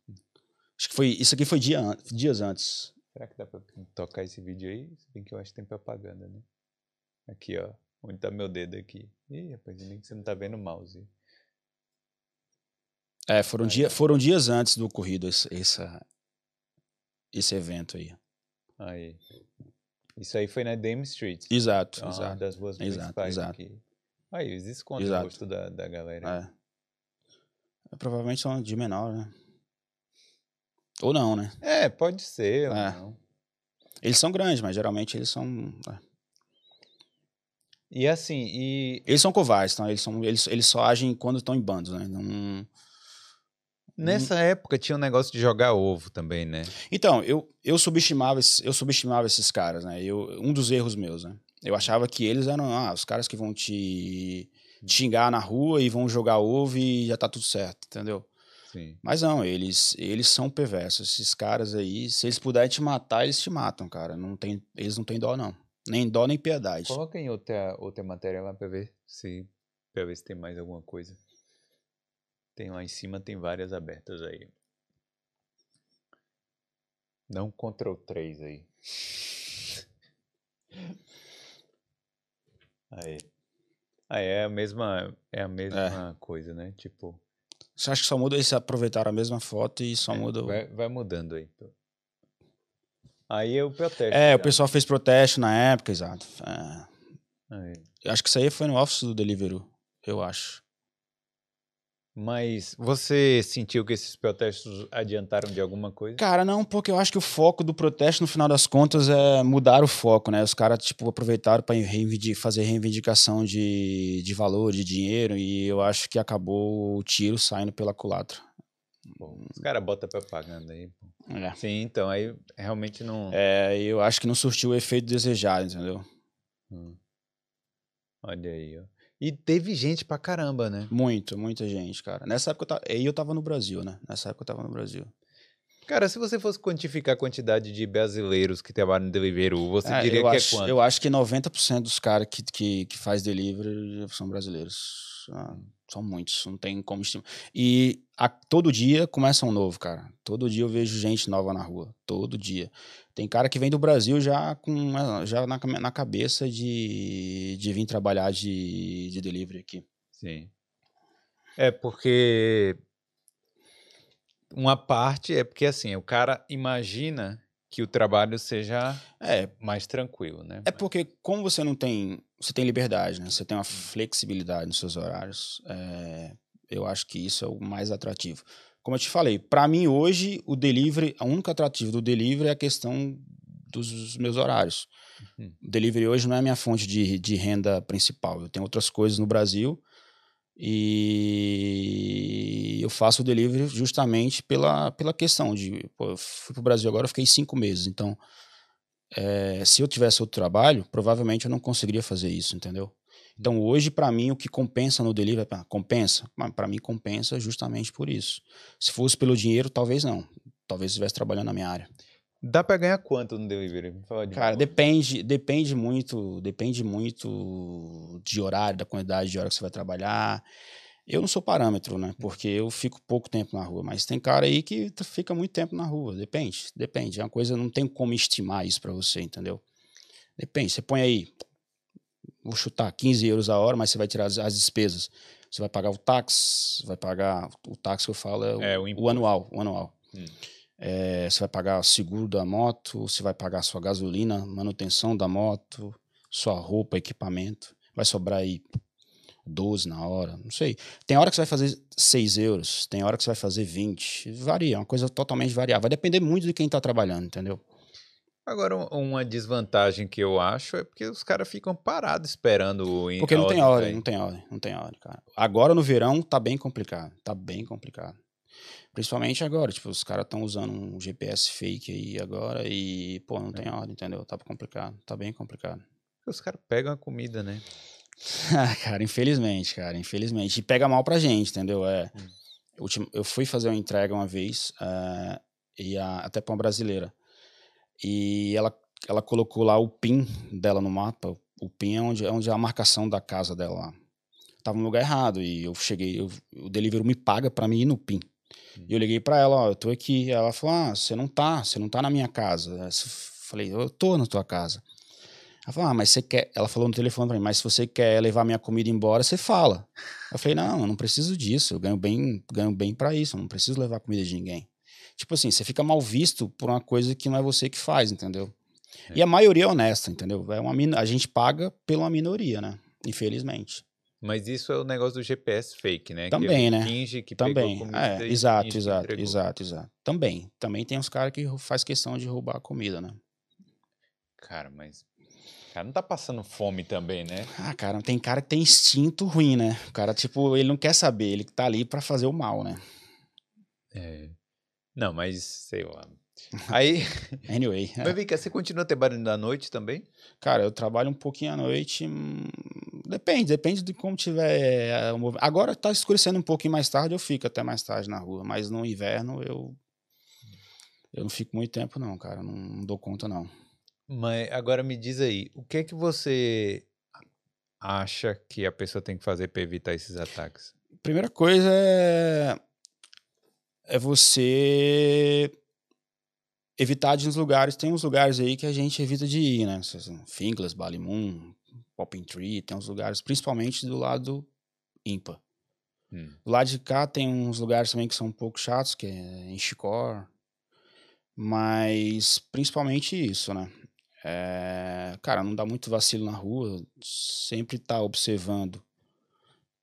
Acho que foi. Isso aqui foi dia, dias antes. Será que dá pra tocar esse vídeo aí? Se bem que eu acho que tem propaganda, né? Aqui, ó. Onde tá meu dedo aqui? Ih, rapaz, bem que você não tá vendo o mouse. É, foram, Aí, dia, foram dias antes do ocorrido esse, essa, esse evento aí. Aí. Isso aí foi na Dame Street. Exato, Ah, uma exato. das ruas Exato, exato. aqui. Aí, eles escondem Exato. o rosto da, da galera. É. É, Provavelmente são de menor, né? Ou não, né? É, pode ser É. não. Eles são grandes, mas geralmente eles são. é. E assim, e Eles são covardes, então eles, são, eles, eles só agem quando estão em bandos, né? Não... nessa época tinha um negócio de jogar ovo também, né? Então, eu, eu, subestimava, eu subestimava esses caras, né? Eu, um dos erros meus, né? Eu achava que eles eram ah, os caras que vão te, te xingar na rua e vão jogar ovo e já tá tudo certo, entendeu? Sim. Mas não, eles, eles são perversos. Esses caras aí, se eles puderem te matar, eles te matam, cara. Não tem, eles não têm dó, não. Nem dó, nem piedade. Coloca em outra, outra matéria lá pra ver se pra ver se tem mais alguma coisa. Tem lá em cima, tem várias abertas aí. Dá um Ctrl 3 aí. Aí. Aí é a mesma, é a mesma coisa, né? Tipo, Você acha que só muda eles aproveitaram a mesma foto e só é, muda o... vai, vai mudando aí. Aí eu protesto. É, o já. pessoal fez protesto na época, exato. É. Acho que isso aí foi no office do Deliveroo, eu acho. Mas você sentiu que esses protestos adiantaram de alguma coisa? Cara, não, porque eu acho que o foco do protesto, no final das contas, é mudar o foco, né? Os caras, tipo, aproveitaram para fazer reivindicação de, de valor, de dinheiro, e eu acho que acabou o tiro saindo pela culatra. Pô, os caras botam propaganda aí. É. Sim, então aí realmente não. É, eu acho que não surtiu o efeito desejado, entendeu? Hum. Olha aí, ó. E teve gente pra caramba, né? Muito, muita gente, cara. Nessa época eu tava, eu tava no Brasil, né? Nessa época eu tava no Brasil. Cara, se você fosse quantificar a quantidade de brasileiros que trabalham no Deliveroo, você É, diria que acho, é quanto? Eu acho que 90% dos caras que, que, que faz delivery são brasileiros. Ah, são muitos, não tem como estimar. E a- todo dia começa um novo, cara. Todo dia eu vejo gente nova na rua. Todo dia. Tem cara que vem do Brasil já com já na, na cabeça de, de vir trabalhar de, de delivery aqui. Sim. É porque uma parte é porque assim, o cara imagina que o trabalho seja É, mais tranquilo, né? É porque, como você não tem. Você tem liberdade, né? Você tem uma flexibilidade nos seus horários. é, eu acho que isso é o mais atrativo. Como eu te falei, para mim hoje, o delivery, a única atrativo do delivery é a questão dos meus horários. Uhum. O delivery hoje não é a minha fonte de, de renda principal. Eu tenho outras coisas no Brasil e eu faço o delivery justamente pela, pela questão de. Pô, eu fui pro Brasil agora, eu fiquei cinco meses. Então, é, se eu tivesse outro trabalho, provavelmente eu não conseguiria fazer isso, entendeu? Então, hoje, para mim, o que compensa no delivery, compensa? Para mim, compensa justamente por isso. Se fosse pelo dinheiro, talvez não. Talvez estivesse trabalhando na minha área. Dá pra ganhar quanto no delivery? De Cara, depende, depende muito, depende muito de horário, da quantidade de hora que você vai trabalhar. Eu não sou parâmetro, né? Porque eu fico pouco tempo na rua, mas tem cara aí que fica muito tempo na rua. Depende, depende. É uma coisa, não tem como estimar isso pra você, entendeu? Depende. Você põe aí, vou chutar 15 euros a hora, mas você vai tirar as, as despesas. Você vai pagar o táxi, vai pagar o táxi que eu falo é o, É, o o anual, o anual. Hum. É, você vai pagar o seguro da moto, você vai pagar sua gasolina, manutenção da moto, sua roupa, equipamento. Vai sobrar aí 12 na hora, não sei. Tem hora que você vai fazer 6 euros, tem hora que você vai fazer 20. Varia, é uma coisa totalmente variável. Vai depender muito de quem está trabalhando, entendeu? Agora, um- uma desvantagem que eu acho é porque os caras ficam parados esperando o Porque não tem hora, não tem hora, não tem hora, cara. Agora no verão tá bem complicado, tá bem complicado. Principalmente agora, tipo, os caras estão usando um GPS fake aí agora e, pô, não tem hora, entendeu? Tá complicado, tá bem complicado. Os caras pegam a comida, né? Ah, cara, infelizmente, cara, infelizmente. E pega mal pra gente, entendeu? É, Hum. ultim- eu fui fazer uma entrega uma vez, eh, e a- até pra uma brasileira. E ela, ela colocou lá o PIN dela no mapa. O PIN é onde, é onde é a marcação da casa dela lá. Tava no lugar errado. E eu cheguei, eu- o delivery me paga pra mim ir no PIN. E eu liguei pra ela, ó, eu tô aqui. Ela falou, ah, você não tá, você não tá na minha casa. Eu falei, eu tô na tua casa. Ela falou, ah, mas você quer. Ela falou no telefone pra mim, mas se você quer levar minha comida embora, você fala. Eu falei, não, eu não preciso disso. Eu ganho bem, ganho bem para isso. Eu não preciso levar comida de ninguém. Tipo assim, você fica mal visto por uma coisa que não é você que faz, entendeu? E a maioria é honesta, entendeu? É uma a gente paga pela minoria, né? Infelizmente. Mas isso é o negócio do GPS fake, né? Também, que né? Finge que Também. pegou comida É, exato, exato, exato, exato. Também. Também tem uns caras que faz questão de roubar a comida, né? Cara, mas... O cara não tá passando fome também, né? Ah, cara, tem cara que tem instinto ruim, né? O cara, tipo, ele não quer saber, ele tá ali pra fazer o mal, né? É. Não, mas sei lá. Aí, Anyway. é. mas vem cá, você continua trabalhando à noite também? Cara, eu trabalho um pouquinho à noite. hum, Depende, depende de como tiver. é, Agora tá escurecendo um pouquinho mais tarde, eu fico até mais tarde na rua. Mas no inverno eu. Eu não fico muito tempo, não, cara. Não, não dou conta, não. Mas agora me diz aí, o que é que você acha que a pessoa tem que fazer para evitar esses ataques? Primeira coisa é. É você evitar de uns lugares, tem uns lugares aí que a gente evita de ir, né? Finglas, Ballymoon, Popping Tree, tem uns lugares, principalmente do lado ímpar. Hum. Do lado de cá tem uns lugares também que são um pouco chatos, que é em Chicor, mas principalmente isso, né? É, cara, não dá muito vacilo na rua, sempre tá observando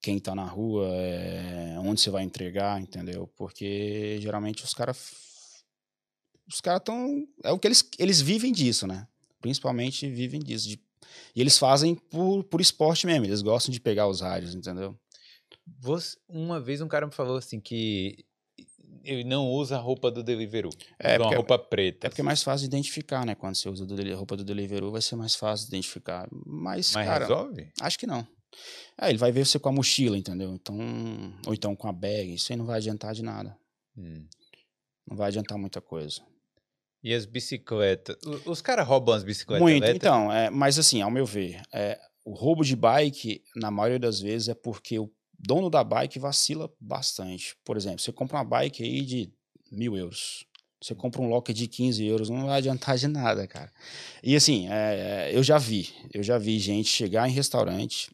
quem tá na rua, é, onde você vai entregar, entendeu? Porque geralmente os caras os caras estão é o que eles eles vivem disso, né? Principalmente vivem disso, de, e eles fazem por, por esporte mesmo, eles gostam de pegar os rádios, entendeu? Você, uma vez um cara me falou assim que ele não usa a roupa do Deliveroo. É, uma roupa preta. É porque é mais fácil de identificar, né? Quando você usa a roupa do Deliveroo, vai ser mais fácil de identificar. Mas, Mas cara, resolve? Acho que não. É, ele vai ver você com a mochila, entendeu? Então, ou então com a bag. Isso aí não vai adiantar de nada. Hum. Não vai adiantar muita coisa. E as bicicletas? Os caras roubam as bicicletas Muito, elétricas? então. É, mas assim, ao meu ver, é, o roubo de bike, na maioria das vezes, é porque o dono da bike vacila bastante. Por exemplo, você compra uma bike aí de mil euros. Você compra um locker de 15 euros, não vai adiantar de nada, cara. E assim, é, eu já vi, eu já vi gente chegar em restaurante,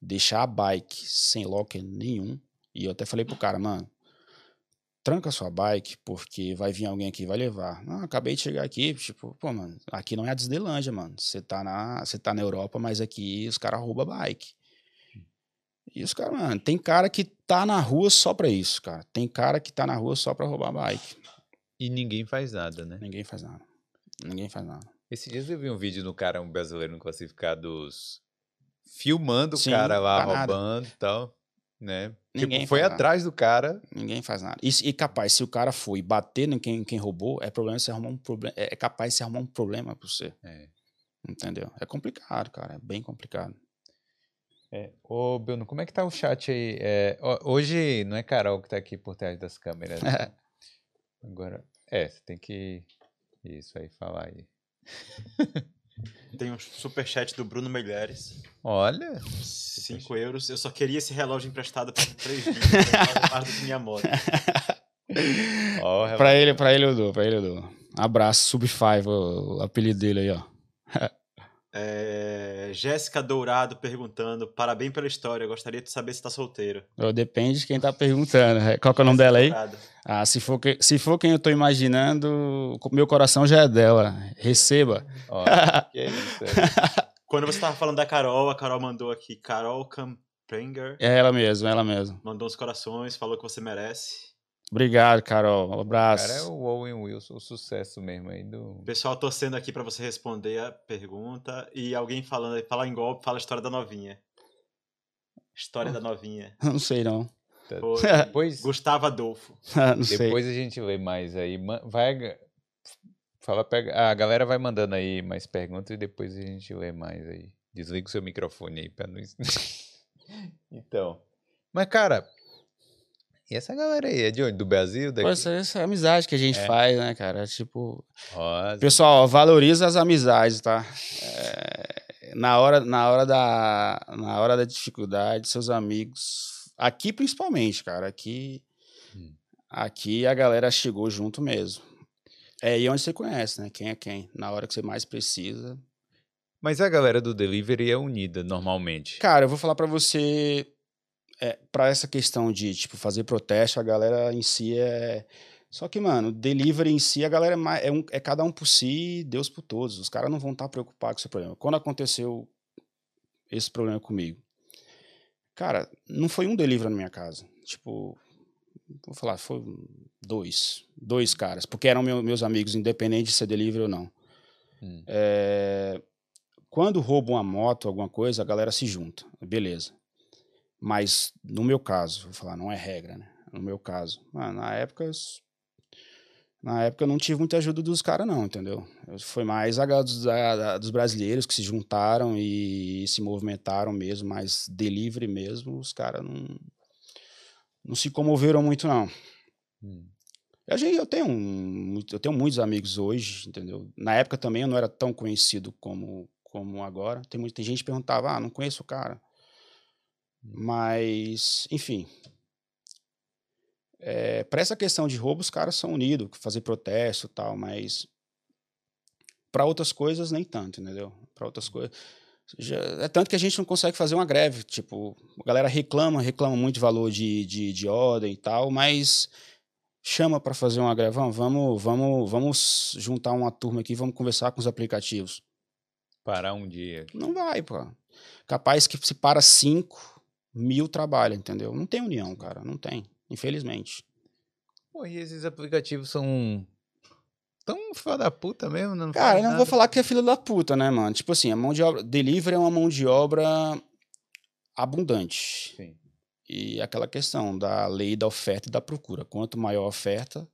deixar a bike sem locker nenhum, e eu até falei pro cara, mano, tranca sua bike, porque vai vir alguém aqui e vai levar. Não, acabei de chegar aqui, tipo, pô, mano, aqui não é a Disneylandia, mano. Você tá na, você tá na Europa, mas aqui os caras roubam bike. E os caras, mano, tem cara que tá na rua só pra isso, cara. Tem cara que tá na rua só pra roubar bike. E ninguém faz nada, né? Ninguém faz nada. Ninguém faz nada. Esses dias eu vi um vídeo no cara, um brasileiro no classificados, filmando Sim, o cara lá roubando e tal, né? Ninguém tipo, foi atrás nada. do cara. Ninguém faz nada. E, e, capaz, se o cara foi bater em quem, quem roubou, é problema se arrumar um problema. É, é capaz de se arrumar um problema pra você. É. Entendeu? É complicado, cara. É bem complicado. É. Ô, Bruno, como é que tá o chat aí? É, hoje não é Carol que tá aqui por trás das câmeras. Né? Agora, é, você tem que. Isso aí, falar aí. Tem um superchat do Bruno Melhares. Olha. 5 euros. Eu só queria esse relógio emprestado por 3 dias. minha moto. Oh, pra ele, pra ele eu dou, pra ele eu dou. Abraço, Sub5, o apelido dele aí, ó. É, Jéssica Dourado perguntando: parabéns pela história, gostaria de saber se tá solteiro. Depende de quem tá perguntando. Né? Qual que é o nome dela aí? Ah, se for, que, se for quem eu tô imaginando, meu coração já é dela. Receba. Oh, que isso, é. Quando você tava falando da Carol, a Carol mandou aqui: Carol Kamprenger. É ela mesma, é ela mesma. Mandou uns corações, falou que você merece. Obrigado, Carol. Um abraço. O cara é o Owen Wilson, o sucesso mesmo aí do. Pessoal torcendo aqui para você responder a pergunta e alguém falando, falar em golpe, fala a história da novinha. História da novinha. Não sei não. Foi depois Gustavo Adolfo. não sei. Depois a gente lê mais aí. Vai fala pega, a galera vai mandando aí mais perguntas e depois a gente lê mais aí. Desliga o seu microfone aí para não Então, mas cara, e essa galera aí, é de onde? Do Brasil? Daqui? Pois essa é amizade que a gente é. faz, né, cara? Tipo. Rosa. Pessoal, valoriza as amizades, tá? É, na, hora, na, hora da, na hora da dificuldade, seus amigos. Aqui principalmente, cara. Aqui. Hum. Aqui a galera chegou junto mesmo. É aí onde você conhece, né? Quem é quem. Na hora que você mais precisa. Mas a galera do delivery é unida normalmente. Cara, eu vou falar para você é, para essa questão de, tipo, fazer protesto, a galera em si é. Só que, mano, delivery em si, a galera é, é, um, é cada um por si, Deus por todos. Os caras não vão estar tá preocupados com esse problema. Quando aconteceu esse problema comigo, cara, não foi um delivery na minha casa. Tipo, vou falar, foi dois. Dois caras, porque eram meu, meus amigos, independente de ser delivery ou não. Hum. É, quando roubam uma moto, alguma coisa, a galera se junta. Beleza. Mas no meu caso, vou falar, não é regra, né? No meu caso, mano, na época na época eu não tive muita ajuda dos caras, não, entendeu? Foi mais a dos, a, dos brasileiros que se juntaram e se movimentaram mesmo, mais delivery mesmo, os caras não, não se comoveram muito, não. Hum. Eu, tenho um, eu tenho muitos amigos hoje, entendeu? Na época também eu não era tão conhecido como, como agora. Tem, tem gente que perguntava, ah, não conheço o cara. Mas, enfim. É, para essa questão de roubo, os caras são unidos, fazer protesto e tal, mas para outras coisas nem tanto, entendeu? Para outras coisas. É tanto que a gente não consegue fazer uma greve. Tipo, a galera reclama, reclama muito de valor de, de, de ordem e tal, mas chama para fazer uma greve. Vamos, vamos, vamos, vamos juntar uma turma aqui, vamos conversar com os aplicativos. Parar um dia. Não vai, pô. Capaz que se para cinco, mil trabalha, entendeu? Não tem união, cara. Não tem, infelizmente. Pô, e esses aplicativos são tão filha da puta mesmo, não Cara, eu não nada. vou falar que é filho da puta, né, mano? Tipo assim, a mão de obra. Delivery é uma mão de obra abundante. Sim. E aquela questão da lei da oferta e da procura. Quanto maior a oferta,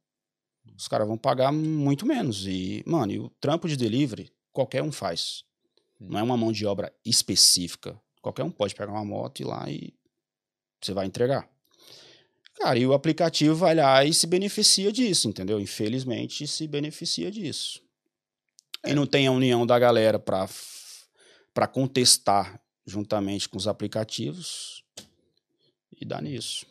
os caras vão pagar muito menos. E, mano, e o trampo de delivery, qualquer um faz. Não é uma mão de obra específica. Qualquer um pode pegar uma moto e ir lá e você vai entregar. Cara, e o aplicativo vai lá e se beneficia disso, entendeu? Infelizmente se beneficia disso. E não tem a união da galera para para contestar juntamente com os aplicativos e dá nisso.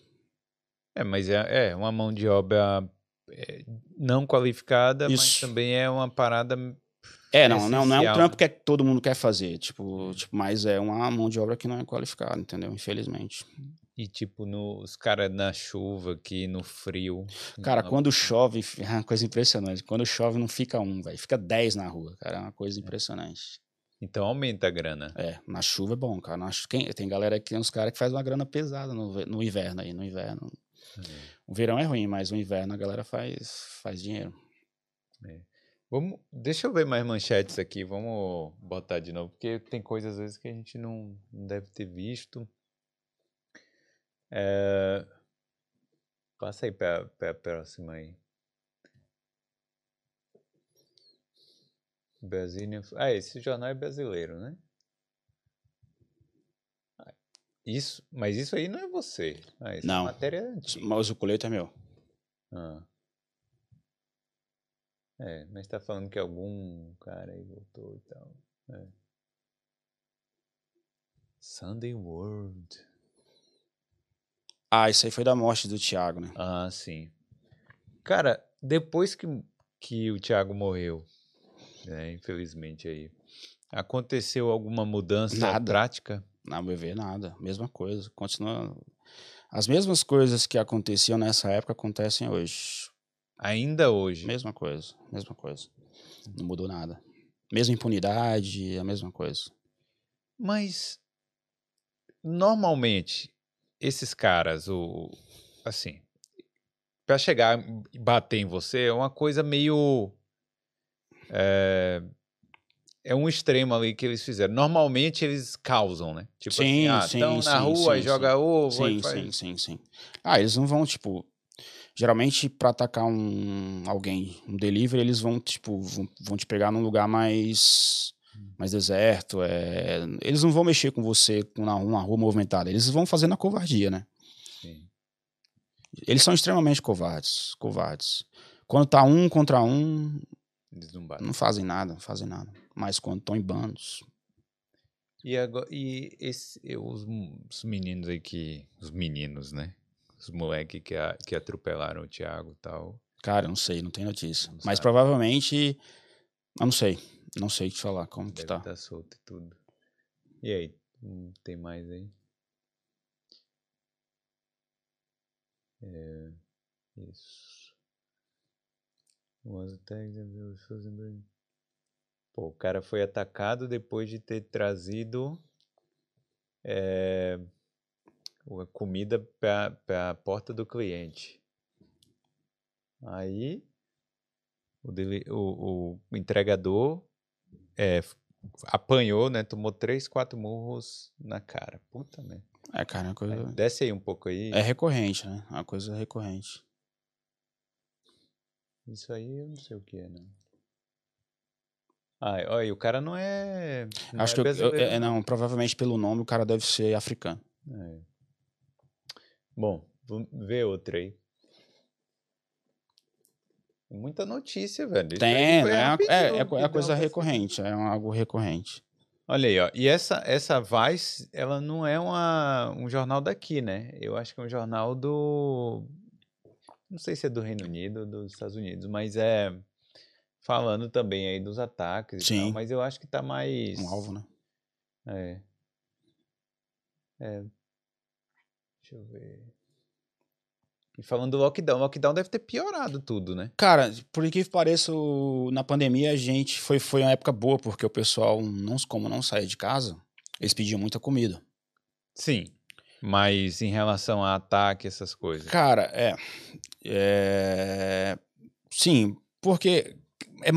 É, mas é, é uma mão de obra é, não qualificada, mas Isso. também é uma parada. É, não, não, não é um trampo que é que todo mundo quer fazer, tipo, tipo, mas é uma mão de obra que não é qualificada, entendeu? Infelizmente. E tipo, no, os caras na chuva aqui, no frio. Cara, não- quando chove, é uma coisa impressionante. Quando chove não fica um, velho, fica dez na rua, cara, é uma coisa impressionante. Então aumenta a grana. É, na chuva é bom, cara. Na quem, tem galera que tem uns caras que faz uma grana pesada no, no inverno aí, no inverno. O verão é ruim, mas o inverno a galera faz, faz dinheiro. Vamos, deixa eu ver mais manchetes aqui, vamos botar de novo, porque tem coisas às vezes que a gente não, não deve ter visto. É, Passa aí para a próxima aí. Brazilian... Ah, esse jornal é brasileiro, né? Isso, mas isso aí não é você. Ah, Não. matéria é antiga. Mas o colete é meu. Ah. É, mas tá falando que algum cara aí voltou e tal. É. Sunday World. Ah, isso aí foi da morte do Thiago, né? Ah, sim. Cara, depois que, que o Thiago morreu, né, infelizmente aí, aconteceu alguma mudança Nada. prática? Na meu ver, nada. Mesma coisa. Continua. As mesmas coisas que aconteciam nessa época acontecem hoje. Ainda hoje. Mesma coisa. Mesma coisa. Não mudou nada. Mesma impunidade, a mesma coisa. Mas normalmente esses caras, o assim, para chegar e bater em você é uma coisa meio é, é um extremo ali que eles fizeram. Normalmente eles causam, né? Tipo Sim, assim, ah, sim, na sim, rua, sim, joga ovo, Sim, faz- sim, sim, sim. Ah, eles não vão, tipo. Geralmente, pra atacar um alguém, um delivery, eles vão, tipo, vão, vão te pegar num lugar mais. mais deserto. É... Eles não vão mexer com você com na, uma rua movimentada. Eles vão fazer na covardia, né? Sim. Eles são extremamente covardes. Covardes. Quando tá um contra um, Eles não batem. não fazem nada, não fazem nada. Mas quando estão em bandos. E, agora, e esse, os, os meninos aí que. Os meninos, né? Os moleques que, a- que atropelaram o Thiago e tal. Cara, não sei, não tem notícia. Não Mas sabe. provavelmente. Eu não sei. Não sei te falar como que Deve tá. estar solto e tudo. E aí, hum, tem mais aí? É, isso. Was attacked and Pô, o cara foi atacado depois de ter trazido é, comida para a porta do cliente. Aí o, dele- o- o entregador é, apanhou, né? Tomou três, quatro murros na cara. Puta merda. É, cara, é coisa. Aí, Desce aí um pouco aí. É recorrente, né? É uma coisa recorrente. Isso aí eu não sei o que é, não. Ah, olha, o cara não é. não Acho é que eu, eu- é, não, provavelmente pelo nome o cara deve ser africano. É. Bom, vamos ver outra aí. Muita notícia, velho. Tem, né? É, é, é, é coisa recorrente, é algo recorrente. Olha aí, ó. E essa, essa Vice, ela não é uma, um jornal daqui, né? Eu acho que é um jornal do. não sei se é do Reino Unido ou dos Estados Unidos, mas é falando também aí dos ataques e tal, Sim. mas eu acho que tá mais Um alvo, né? É. É. Deixa eu ver. E falando do lockdown, o lockdown deve ter piorado tudo, né? Cara, por que pareça, na pandemia a gente foi, foi uma época boa, porque o pessoal, não, como não saía de casa, eles pediam muita comida. Sim. Mas em relação a ataque, essas coisas. Cara, é. é, Sim, porque. É,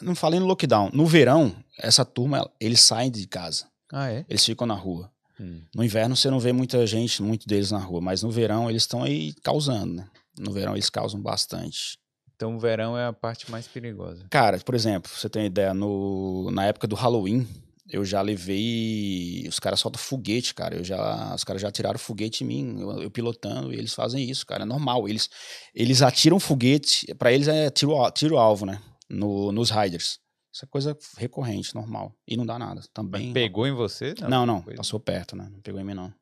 não falei no lockdown. No verão, essa turma, eles saem de casa. Ah, é? Eles ficam na rua. Hum. No inverno você não vê muita gente, muito deles na rua, mas no verão eles estão aí causando, né? No verão eles causam bastante. Então o verão é a parte mais perigosa. Cara, por exemplo, você tem uma ideia, no, na época do Halloween, eu já levei. Os caras soltam foguete, cara. Eu já, os caras já tiraram foguete em mim, eu, eu pilotando, e eles fazem isso, cara. É normal. Eles, eles atiram foguete, pra eles é tiro, tiro alvo, né? No, nos riders. Isso é coisa recorrente, normal. E não dá nada. Também. Pegou em você? Não, não. Foi- Passou perto, né? Não pegou em mim, não.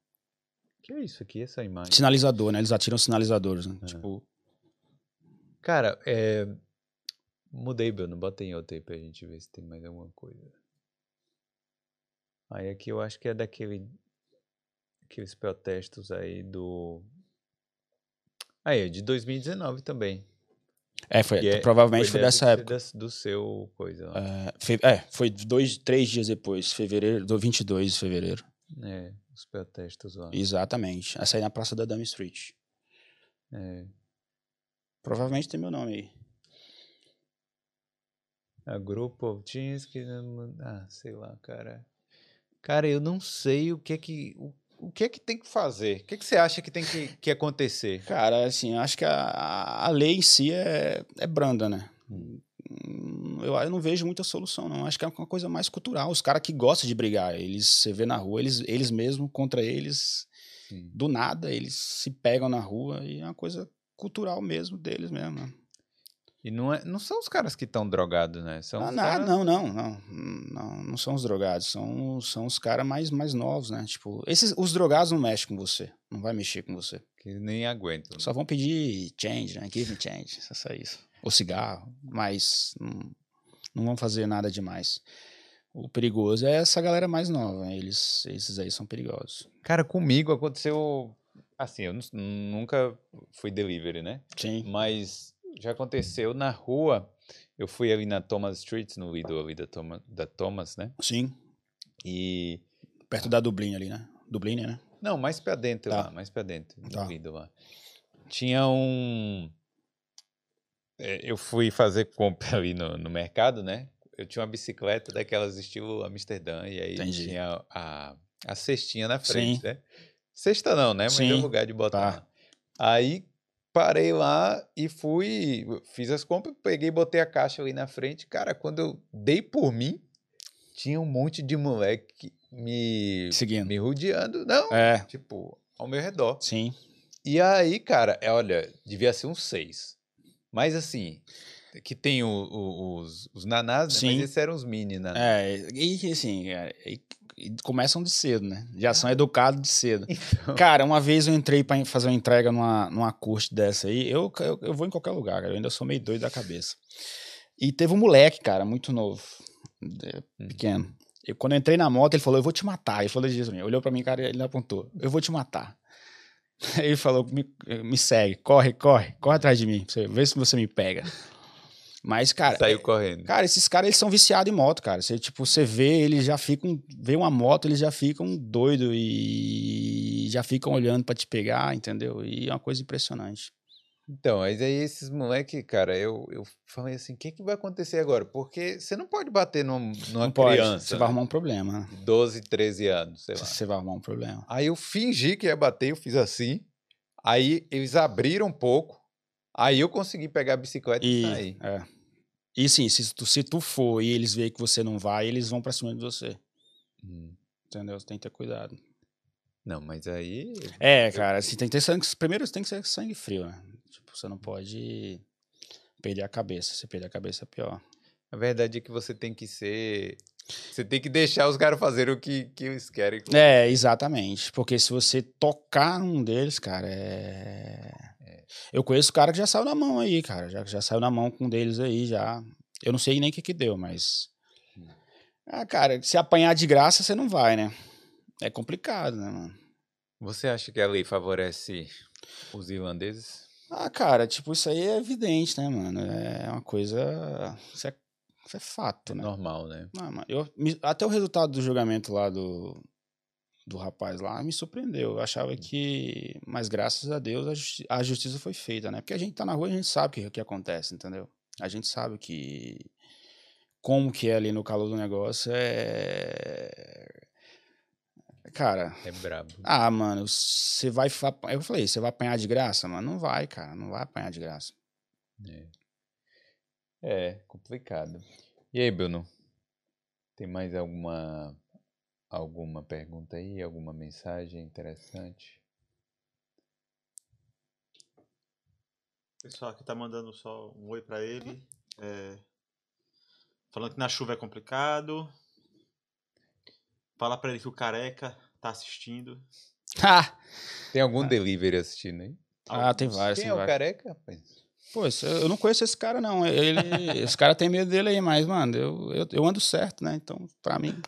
Que é isso aqui, essa imagem? Sinalizador, né? Eles atiram sinalizadores, né? É. Tipo, Cara, é... Mudei, Bruno. Bota em outro aí pra gente ver se tem mais alguma coisa. Aí aqui eu acho que é daquele... Aqueles protestos aí do... Aí, é de 2019 também. É, foi, Que é- provavelmente foi, deve dessa época. do seu coisa lá. É, fe- é, foi dois, três dias depois, fevereiro, do 22 de fevereiro. É, os protestos lá. Exatamente. Essa aí na Praça da Dame Street. É. Provavelmente tem meu nome aí. A grupo Tinski, ah, sei lá, cara. Cara, eu não sei o que é que o, o que é que tem que fazer. O que é que você acha que tem que, que acontecer? Cara, assim, eu acho que a, a lei em si é, é branda, né? Hum, Eu, eu não vejo muita solução, não. Acho que é uma coisa mais cultural. Os caras que gostam de brigar, eles você vê na rua, eles, eles mesmos contra eles, Sim. do nada, eles se pegam na rua e é uma coisa cultural mesmo deles mesmo. né? E não, é, não são os caras que estão drogados, né? São Ah, não, caras- não, não, não, não, não são os drogados, são, são os caras mais, mais novos, né? Tipo, esses, os drogados não mexem com você, não vai mexer com você. que nem aguentam. Só vão pedir change, né? Give me change, só só isso. Ou cigarro, mas não, não vão fazer nada demais. O perigoso é essa galera mais nova, né? eles, esses aí são perigosos. Cara, comigo aconteceu assim, eu nu- nunca fui delivery, né? Sim. Mas já aconteceu na rua. Eu fui ali na Thomas Street, no Lido ali da, Toma, da Thomas, né? Sim, E perto da Dublin ali, né? Dublin, né? Não, mais pra dentro Tá. lá, mais pra dentro, no Tá. Lido lá. Tinha um. é, Eu fui fazer compra ali no, no mercado, né? Eu tinha uma bicicleta daquelas estilo Amsterdã, e aí Entendi. tinha a, a cestinha na frente, Sim. né? Cesta não, né? Mas é Sim, o lugar de botar. tá. Aí parei lá e fui, fiz as compras, peguei e botei a caixa ali na frente. Cara, quando eu dei por mim, tinha um monte de moleque me, Seguindo. me rodeando. Não, É, tipo, ao meu redor. sim. E aí, cara, é, olha, devia ser uns seis. Mas assim, que tem o- o- os, os nanás, né? Sim. Mas esses eram os mini nanás. É, e assim, é, e- e começam de cedo, né? Já são educados de cedo. Então, Cara, uma vez eu entrei pra fazer uma entrega numa, numa curte dessa aí. Eu, eu, eu vou em qualquer lugar. Eu ainda sou meio doido da cabeça. E teve um moleque, cara, muito novo, Hum. pequeno. Eu, quando eu entrei na moto, ele falou, eu vou te matar. Ele falou isso pra mim. Olhou pra mim, cara, ele apontou, eu vou te matar. Ele falou, me, me segue, corre, corre, corre atrás de mim, vê se você me pega. Mas, cara, saiu correndo. Cara, esses caras, eles são viciados em moto, cara. Você, tipo, você vê, eles já ficam... Vê uma moto, eles já ficam doidos e já ficam olhando pra te pegar, entendeu? E é uma coisa impressionante. Então, mas aí esses moleque, cara, eu, eu falei assim, o que, que vai acontecer agora? Porque você não pode bater num- numa Não pode, criança você vai né, arrumar um problema, né? de 12, 13 anos, sei lá. Você vai arrumar um problema. Aí eu fingi que ia bater, eu fiz assim. Aí eles abriram um pouco. Aí eu consegui pegar a bicicleta e, E, sair. é. e sim, se tu, se tu for e eles veem que você não vai, eles vão pra cima de você. Hum. Entendeu? Você tem que ter cuidado. Não, mas aí. É, cara, assim, tem que ter sangue. Primeiro você tem que ser sangue frio, né? Tipo, você não pode perder a cabeça. Se perder a cabeça é pior. A verdade é que você tem que ser. Você tem que deixar os caras fazerem o que, que eles querem. É, exatamente. Porque se você tocar num deles, cara, é. Eu conheço cara que já saiu na mão aí, cara. Já, já saiu na mão com um deles aí, já. Eu não sei nem o que que deu, mas. Ah, cara, se apanhar de graça, você não vai, né? É complicado, né, mano? Você acha que a lei favorece os irlandeses? Ah, cara, tipo, isso aí é evidente, né, mano? É uma coisa. Isso é, isso é fato, né? Normal, né? Ah, mano, eu, até o resultado do julgamento lá do, do rapaz lá me surpreendeu. Eu achava que. Mas graças a Deus a, justi- a justiça foi feita, né? Porque a gente tá na rua e a gente sabe o que, que acontece, entendeu? A gente sabe que. Como que é ali no calor do negócio é. Cara, É brabo. ah, mano, você vai. Eu falei, você vai apanhar de graça, mano? Não vai, cara. Não vai apanhar de graça. É. É, complicado. E aí, Bruno? Tem mais alguma alguma pergunta aí? Alguma mensagem interessante? O pessoal aqui tá mandando só um oi pra ele. é, falando que na chuva é complicado. Fala pra ele que o careca tá assistindo. Ah, Tem algum delivery assistindo aí? ah tem vários, Quem tem é o vários. careca, rapaz? Pô, eu não conheço esse cara, não. Ele, esse cara tem medo dele aí, mas, mano, eu, eu, eu ando certo, né? Então, pra mim,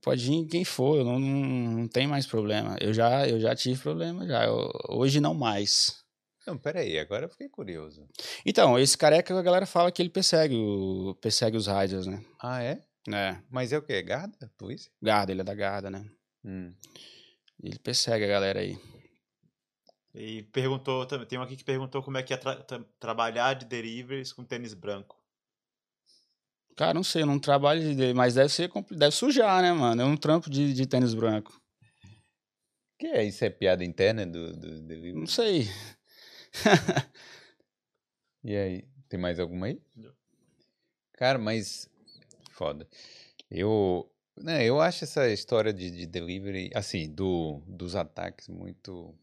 pode vir quem for, eu não, não, não tem mais problema. Eu já, eu já tive problema, já. Eu- hoje não mais. Não, peraí, agora eu fiquei curioso. Então, esse careca, a galera fala que ele persegue, o, persegue os riders, né? Ah, é? É, Mas é o quê? Garda? Polícia? Garda, ele é da Garda, né? Hum. Ele persegue a galera aí. E perguntou, também- tem um aqui que perguntou como é que é tra- tra- trabalhar de deliveries com tênis branco. Cara, não sei, eu não trabalho de dele, mas deve ser, deve sujar, né, mano? É um trampo de, de tênis branco. Que é isso? É piada interna do, do delivery? Não sei. E aí, tem mais alguma aí? Não. Cara, mas foda. Eu, né, eu acho essa história de, de delivery, assim, do, dos ataques muito.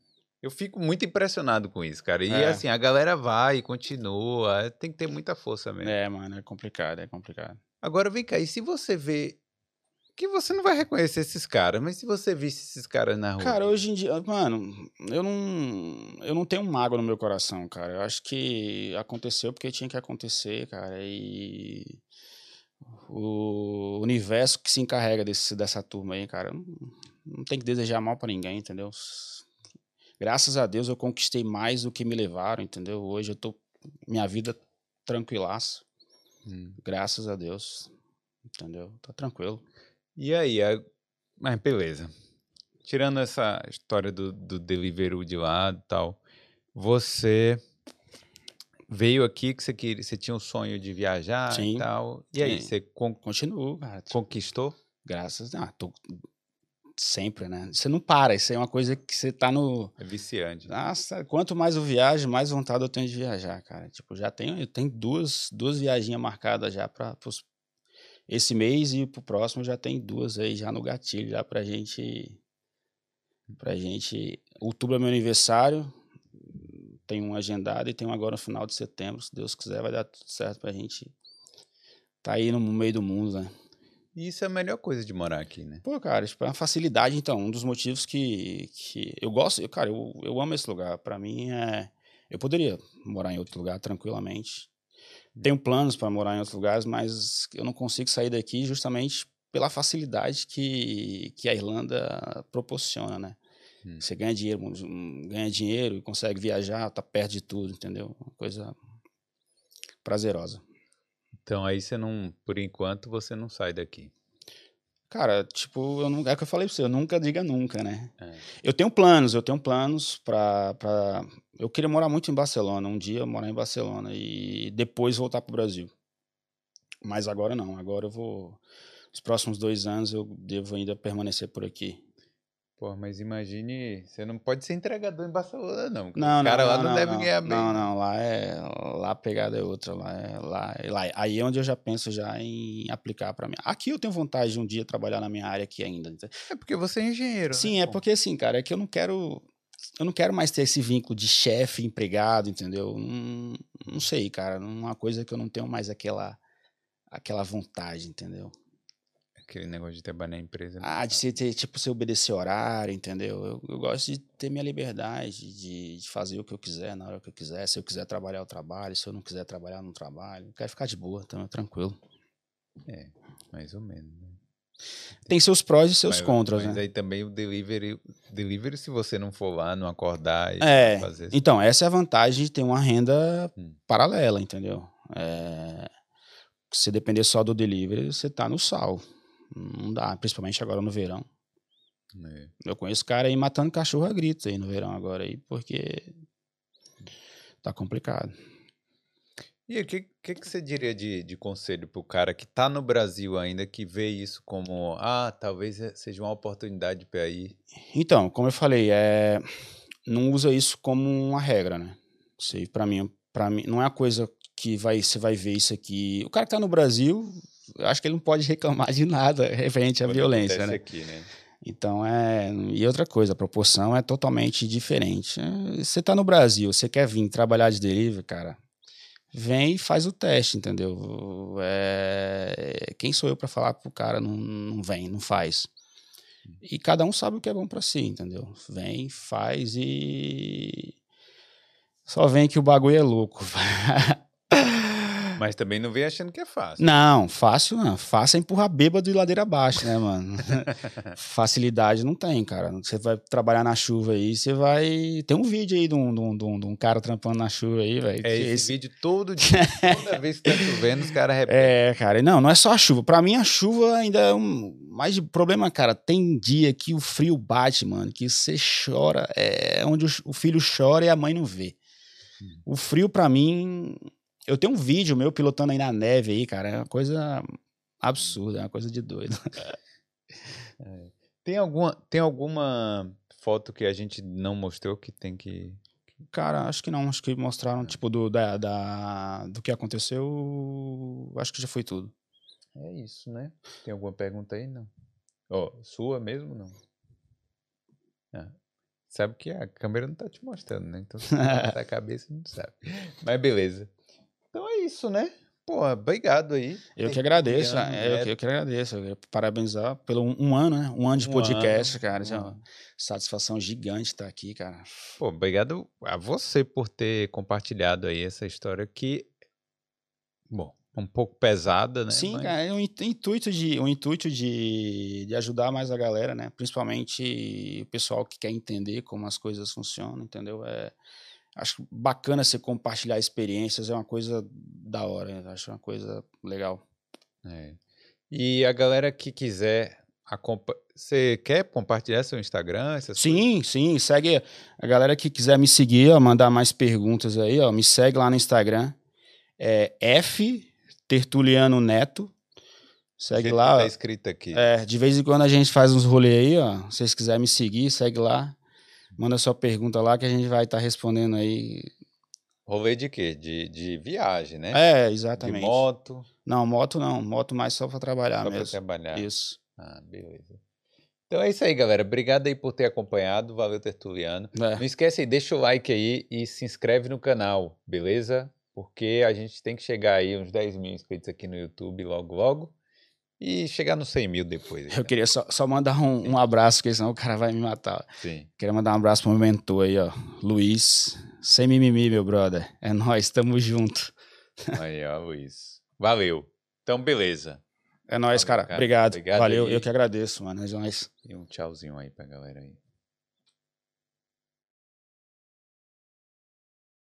Eu fico muito impressionado com isso, cara. E É. assim, a galera vai e continua. Tem que ter muita força mesmo. É, mano, é complicado, é complicado. Agora vem cá, e se você vê. Que você não vai reconhecer esses caras, mas se você visse esses caras na rua. Cara, hoje em dia, mano, eu não, eu não tenho mágoa no meu coração, cara. Eu acho que aconteceu porque tinha que acontecer, cara. E o universo que se encarrega desse, dessa turma aí, cara, não, não tem que desejar mal pra ninguém, entendeu? Graças a Deus eu conquistei mais do que me levaram, entendeu? Hoje eu tô minha vida tranquilaço, Hum. graças a Deus. Entendeu? Tá tranquilo. E aí, a- mas beleza. Tirando essa história do, do Deliveroo de lado e tal, você veio aqui que você, queria, você tinha um sonho de viajar Sim. e tal. E aí, Sim. você con- Continuo, cara. conquistou? Graças a tô sempre, né? Você não para, isso aí é uma coisa que você tá no É viciante. né? Nossa, quanto mais eu viajo, mais vontade eu tenho de viajar, cara. Tipo, já tenho, eu tenho duas, duas viaginhas marcadas já para esse mês e pro próximo já tem duas aí já no gatilho já pra gente pra gente, outubro é meu aniversário. Tem um agendado e tem um agora no final de setembro, se Deus quiser vai dar tudo certo pra gente tá aí no meio do mundo, né? E isso é a melhor coisa de morar aqui, né? Pô, cara, tipo, é uma facilidade, então. Um dos motivos que, que eu gosto, eu, cara, eu, eu amo esse lugar. Pra mim é. Eu poderia morar em outro lugar tranquilamente. Tenho planos para morar em outros lugares, mas eu não consigo sair daqui justamente pela facilidade que, que a Irlanda proporciona, né? Hum. Você ganha dinheiro, hum, ganha dinheiro e consegue viajar, tá perto de tudo, entendeu? Uma coisa prazerosa. Então aí você não, por enquanto, você não sai daqui. Cara, tipo, eu não, é o que eu falei pra você, eu nunca diga nunca, né? É. Eu tenho planos, eu tenho planos pra, pra. Eu queria morar muito em Barcelona, um dia morar em Barcelona e depois voltar pro Brasil. Mas agora não, agora eu vou. Os próximos dois anos eu devo ainda permanecer por aqui. Pô, mas imagine, você não pode ser entregador em Barcelona, não. Não, Os não, caras lá não, não, não, devem não. ganhar bem. Não, não, lá é. Lá a pegada é outra. Lá é. Lá, é- lá, aí é onde eu já penso já em aplicar pra mim. Aqui eu tenho vontade de um dia trabalhar na minha área aqui ainda. É porque você é engenheiro. Sim, né, é porque assim, cara, é que eu não quero. Eu não quero mais ter esse vínculo de chefe, empregado, entendeu? Não, não sei, cara. Uma coisa que eu não tenho mais aquela, aquela vontade, entendeu? Aquele negócio de trabalhar na empresa. Ah, de você ter, tipo, você obedecer horário, entendeu? Eu, eu gosto de ter minha liberdade, de, de fazer o que eu quiser, na hora que eu quiser. Se eu quiser trabalhar, eu trabalho. Se eu não quiser trabalhar, eu não trabalho. Eu quero ficar de boa, então, tranquilo. É, mais ou menos. Né? Tem seus prós e seus mas, contras, mas né? aí também o delivery, delivery, se você não for lá, não acordar e É, fazer... Então, essa é a vantagem de ter uma renda Hum. paralela, entendeu? É, se depender só do delivery, você tá no sal. Não dá, principalmente agora no verão. É. Eu conheço cara aí matando cachorro a gritos aí no verão agora aí, porque tá complicado. E o que, que, que você diria de, de conselho pro cara que tá no Brasil ainda, que vê isso como, ah, talvez seja uma oportunidade para ir? Então, como eu falei, é, não usa isso como uma regra, né? Isso aí, pra mim, pra mim, não é a coisa que vai, você vai ver isso aqui. O cara que tá no Brasil, acho que ele não pode reclamar de nada referente à Quando violência, né? Aqui, né? Então é. E outra coisa, a proporção é totalmente diferente. É, Você tá no Brasil, você quer vir trabalhar de delivery, cara. Vem e faz o teste, entendeu? É, Quem sou eu para falar pro cara não, não vem, não faz. E cada um sabe o que é bom para si, entendeu? Vem, faz e. Só vem que o bagulho é louco. Mas também não vem achando que é fácil. Não, fácil não. Fácil é empurrar bêbado de ladeira abaixo, né, mano? Facilidade não tem, cara. Você vai trabalhar na chuva aí, você vai. Tem um vídeo aí de um, de um, de um- de um cara trampando na chuva aí, velho. É esse, esse- vídeo todo dia, toda vez que tá chovendo, os caras repetem. É, cara. Não, não é só a chuva. Pra mim, a chuva ainda é um. Mais de problema, cara. Tem dia que o frio bate, mano, que você chora. É onde o, o filho chora e a mãe não vê. O frio, pra mim. Eu tenho um vídeo meu pilotando aí na neve aí, cara. É uma coisa absurda, é uma coisa de doido. Tem, alguma, tem alguma foto que a gente não mostrou que tem que. Cara, acho que não. Acho que mostraram, tipo, do, da, da- do que aconteceu. Acho que já foi tudo. É isso, né? Tem alguma pergunta aí? Não. Ó, sua mesmo? Não. Ah, sabe que a câmera não tá te mostrando, né? Então se tá a cabeça, não sabe. Mas beleza. Então é isso, né? Pô, obrigado aí. Eu que agradeço, é, eu, que, eu que agradeço. Eu parabenizar pelo um, um ano, né? Um ano de Um podcast, ano, cara. um é satisfação gigante estar aqui, cara. Pô, obrigado a você por ter compartilhado aí essa história que, bom, um pouco pesada, né? Sim, Mas- cara, é um in- intuito, de, um intuito de, de ajudar mais a galera, né? Principalmente o pessoal que quer entender como as coisas funcionam, entendeu? É, acho bacana você compartilhar experiências, é uma coisa da hora, eu acho uma coisa legal. É. E a galera que quiser Você quer compartilhar seu Instagram? Sim, sim, segue a galera que quiser me seguir, ó, mandar mais perguntas aí, ó, me segue lá no Instagram, é F Tertuliano Neto, segue coisas? lá, Tá escrito aqui. É, de vez em quando a gente faz uns rolês aí, ó. Se vocês quiserem me seguir, segue lá. Manda sua pergunta lá que a gente vai estar respondendo aí. Rolê de quê? De, de viagem, né? É, de exatamente. moto, Não, moto não. Moto mais só pra trabalhar só mesmo. trabalhar. Isso. Ah, beleza. Então é isso aí, galera. Obrigado aí por ter acompanhado. Valeu, Tertuliano. É. Não esquece aí, deixa o like aí e se inscreve no canal, beleza? Porque a gente tem que chegar aí uns 10 mil inscritos aqui no YouTube logo, logo. E chegar nos 100 mil depois. aí, Eu queria só, só mandar um, um abraço, porque senão o cara vai me matar. Sim. Queria mandar um abraço pro meu mentor aí, ó. Luiz. Sem mimimi, meu brother. É nóis, tamo junto. Aí, ó, Luiz. Valeu. Então, beleza. É nóis, Valeu, cara. cara. Obrigado. Obrigado Valeu, aí. eu que agradeço, mano. É nóis. E um tchauzinho aí pra galera aí.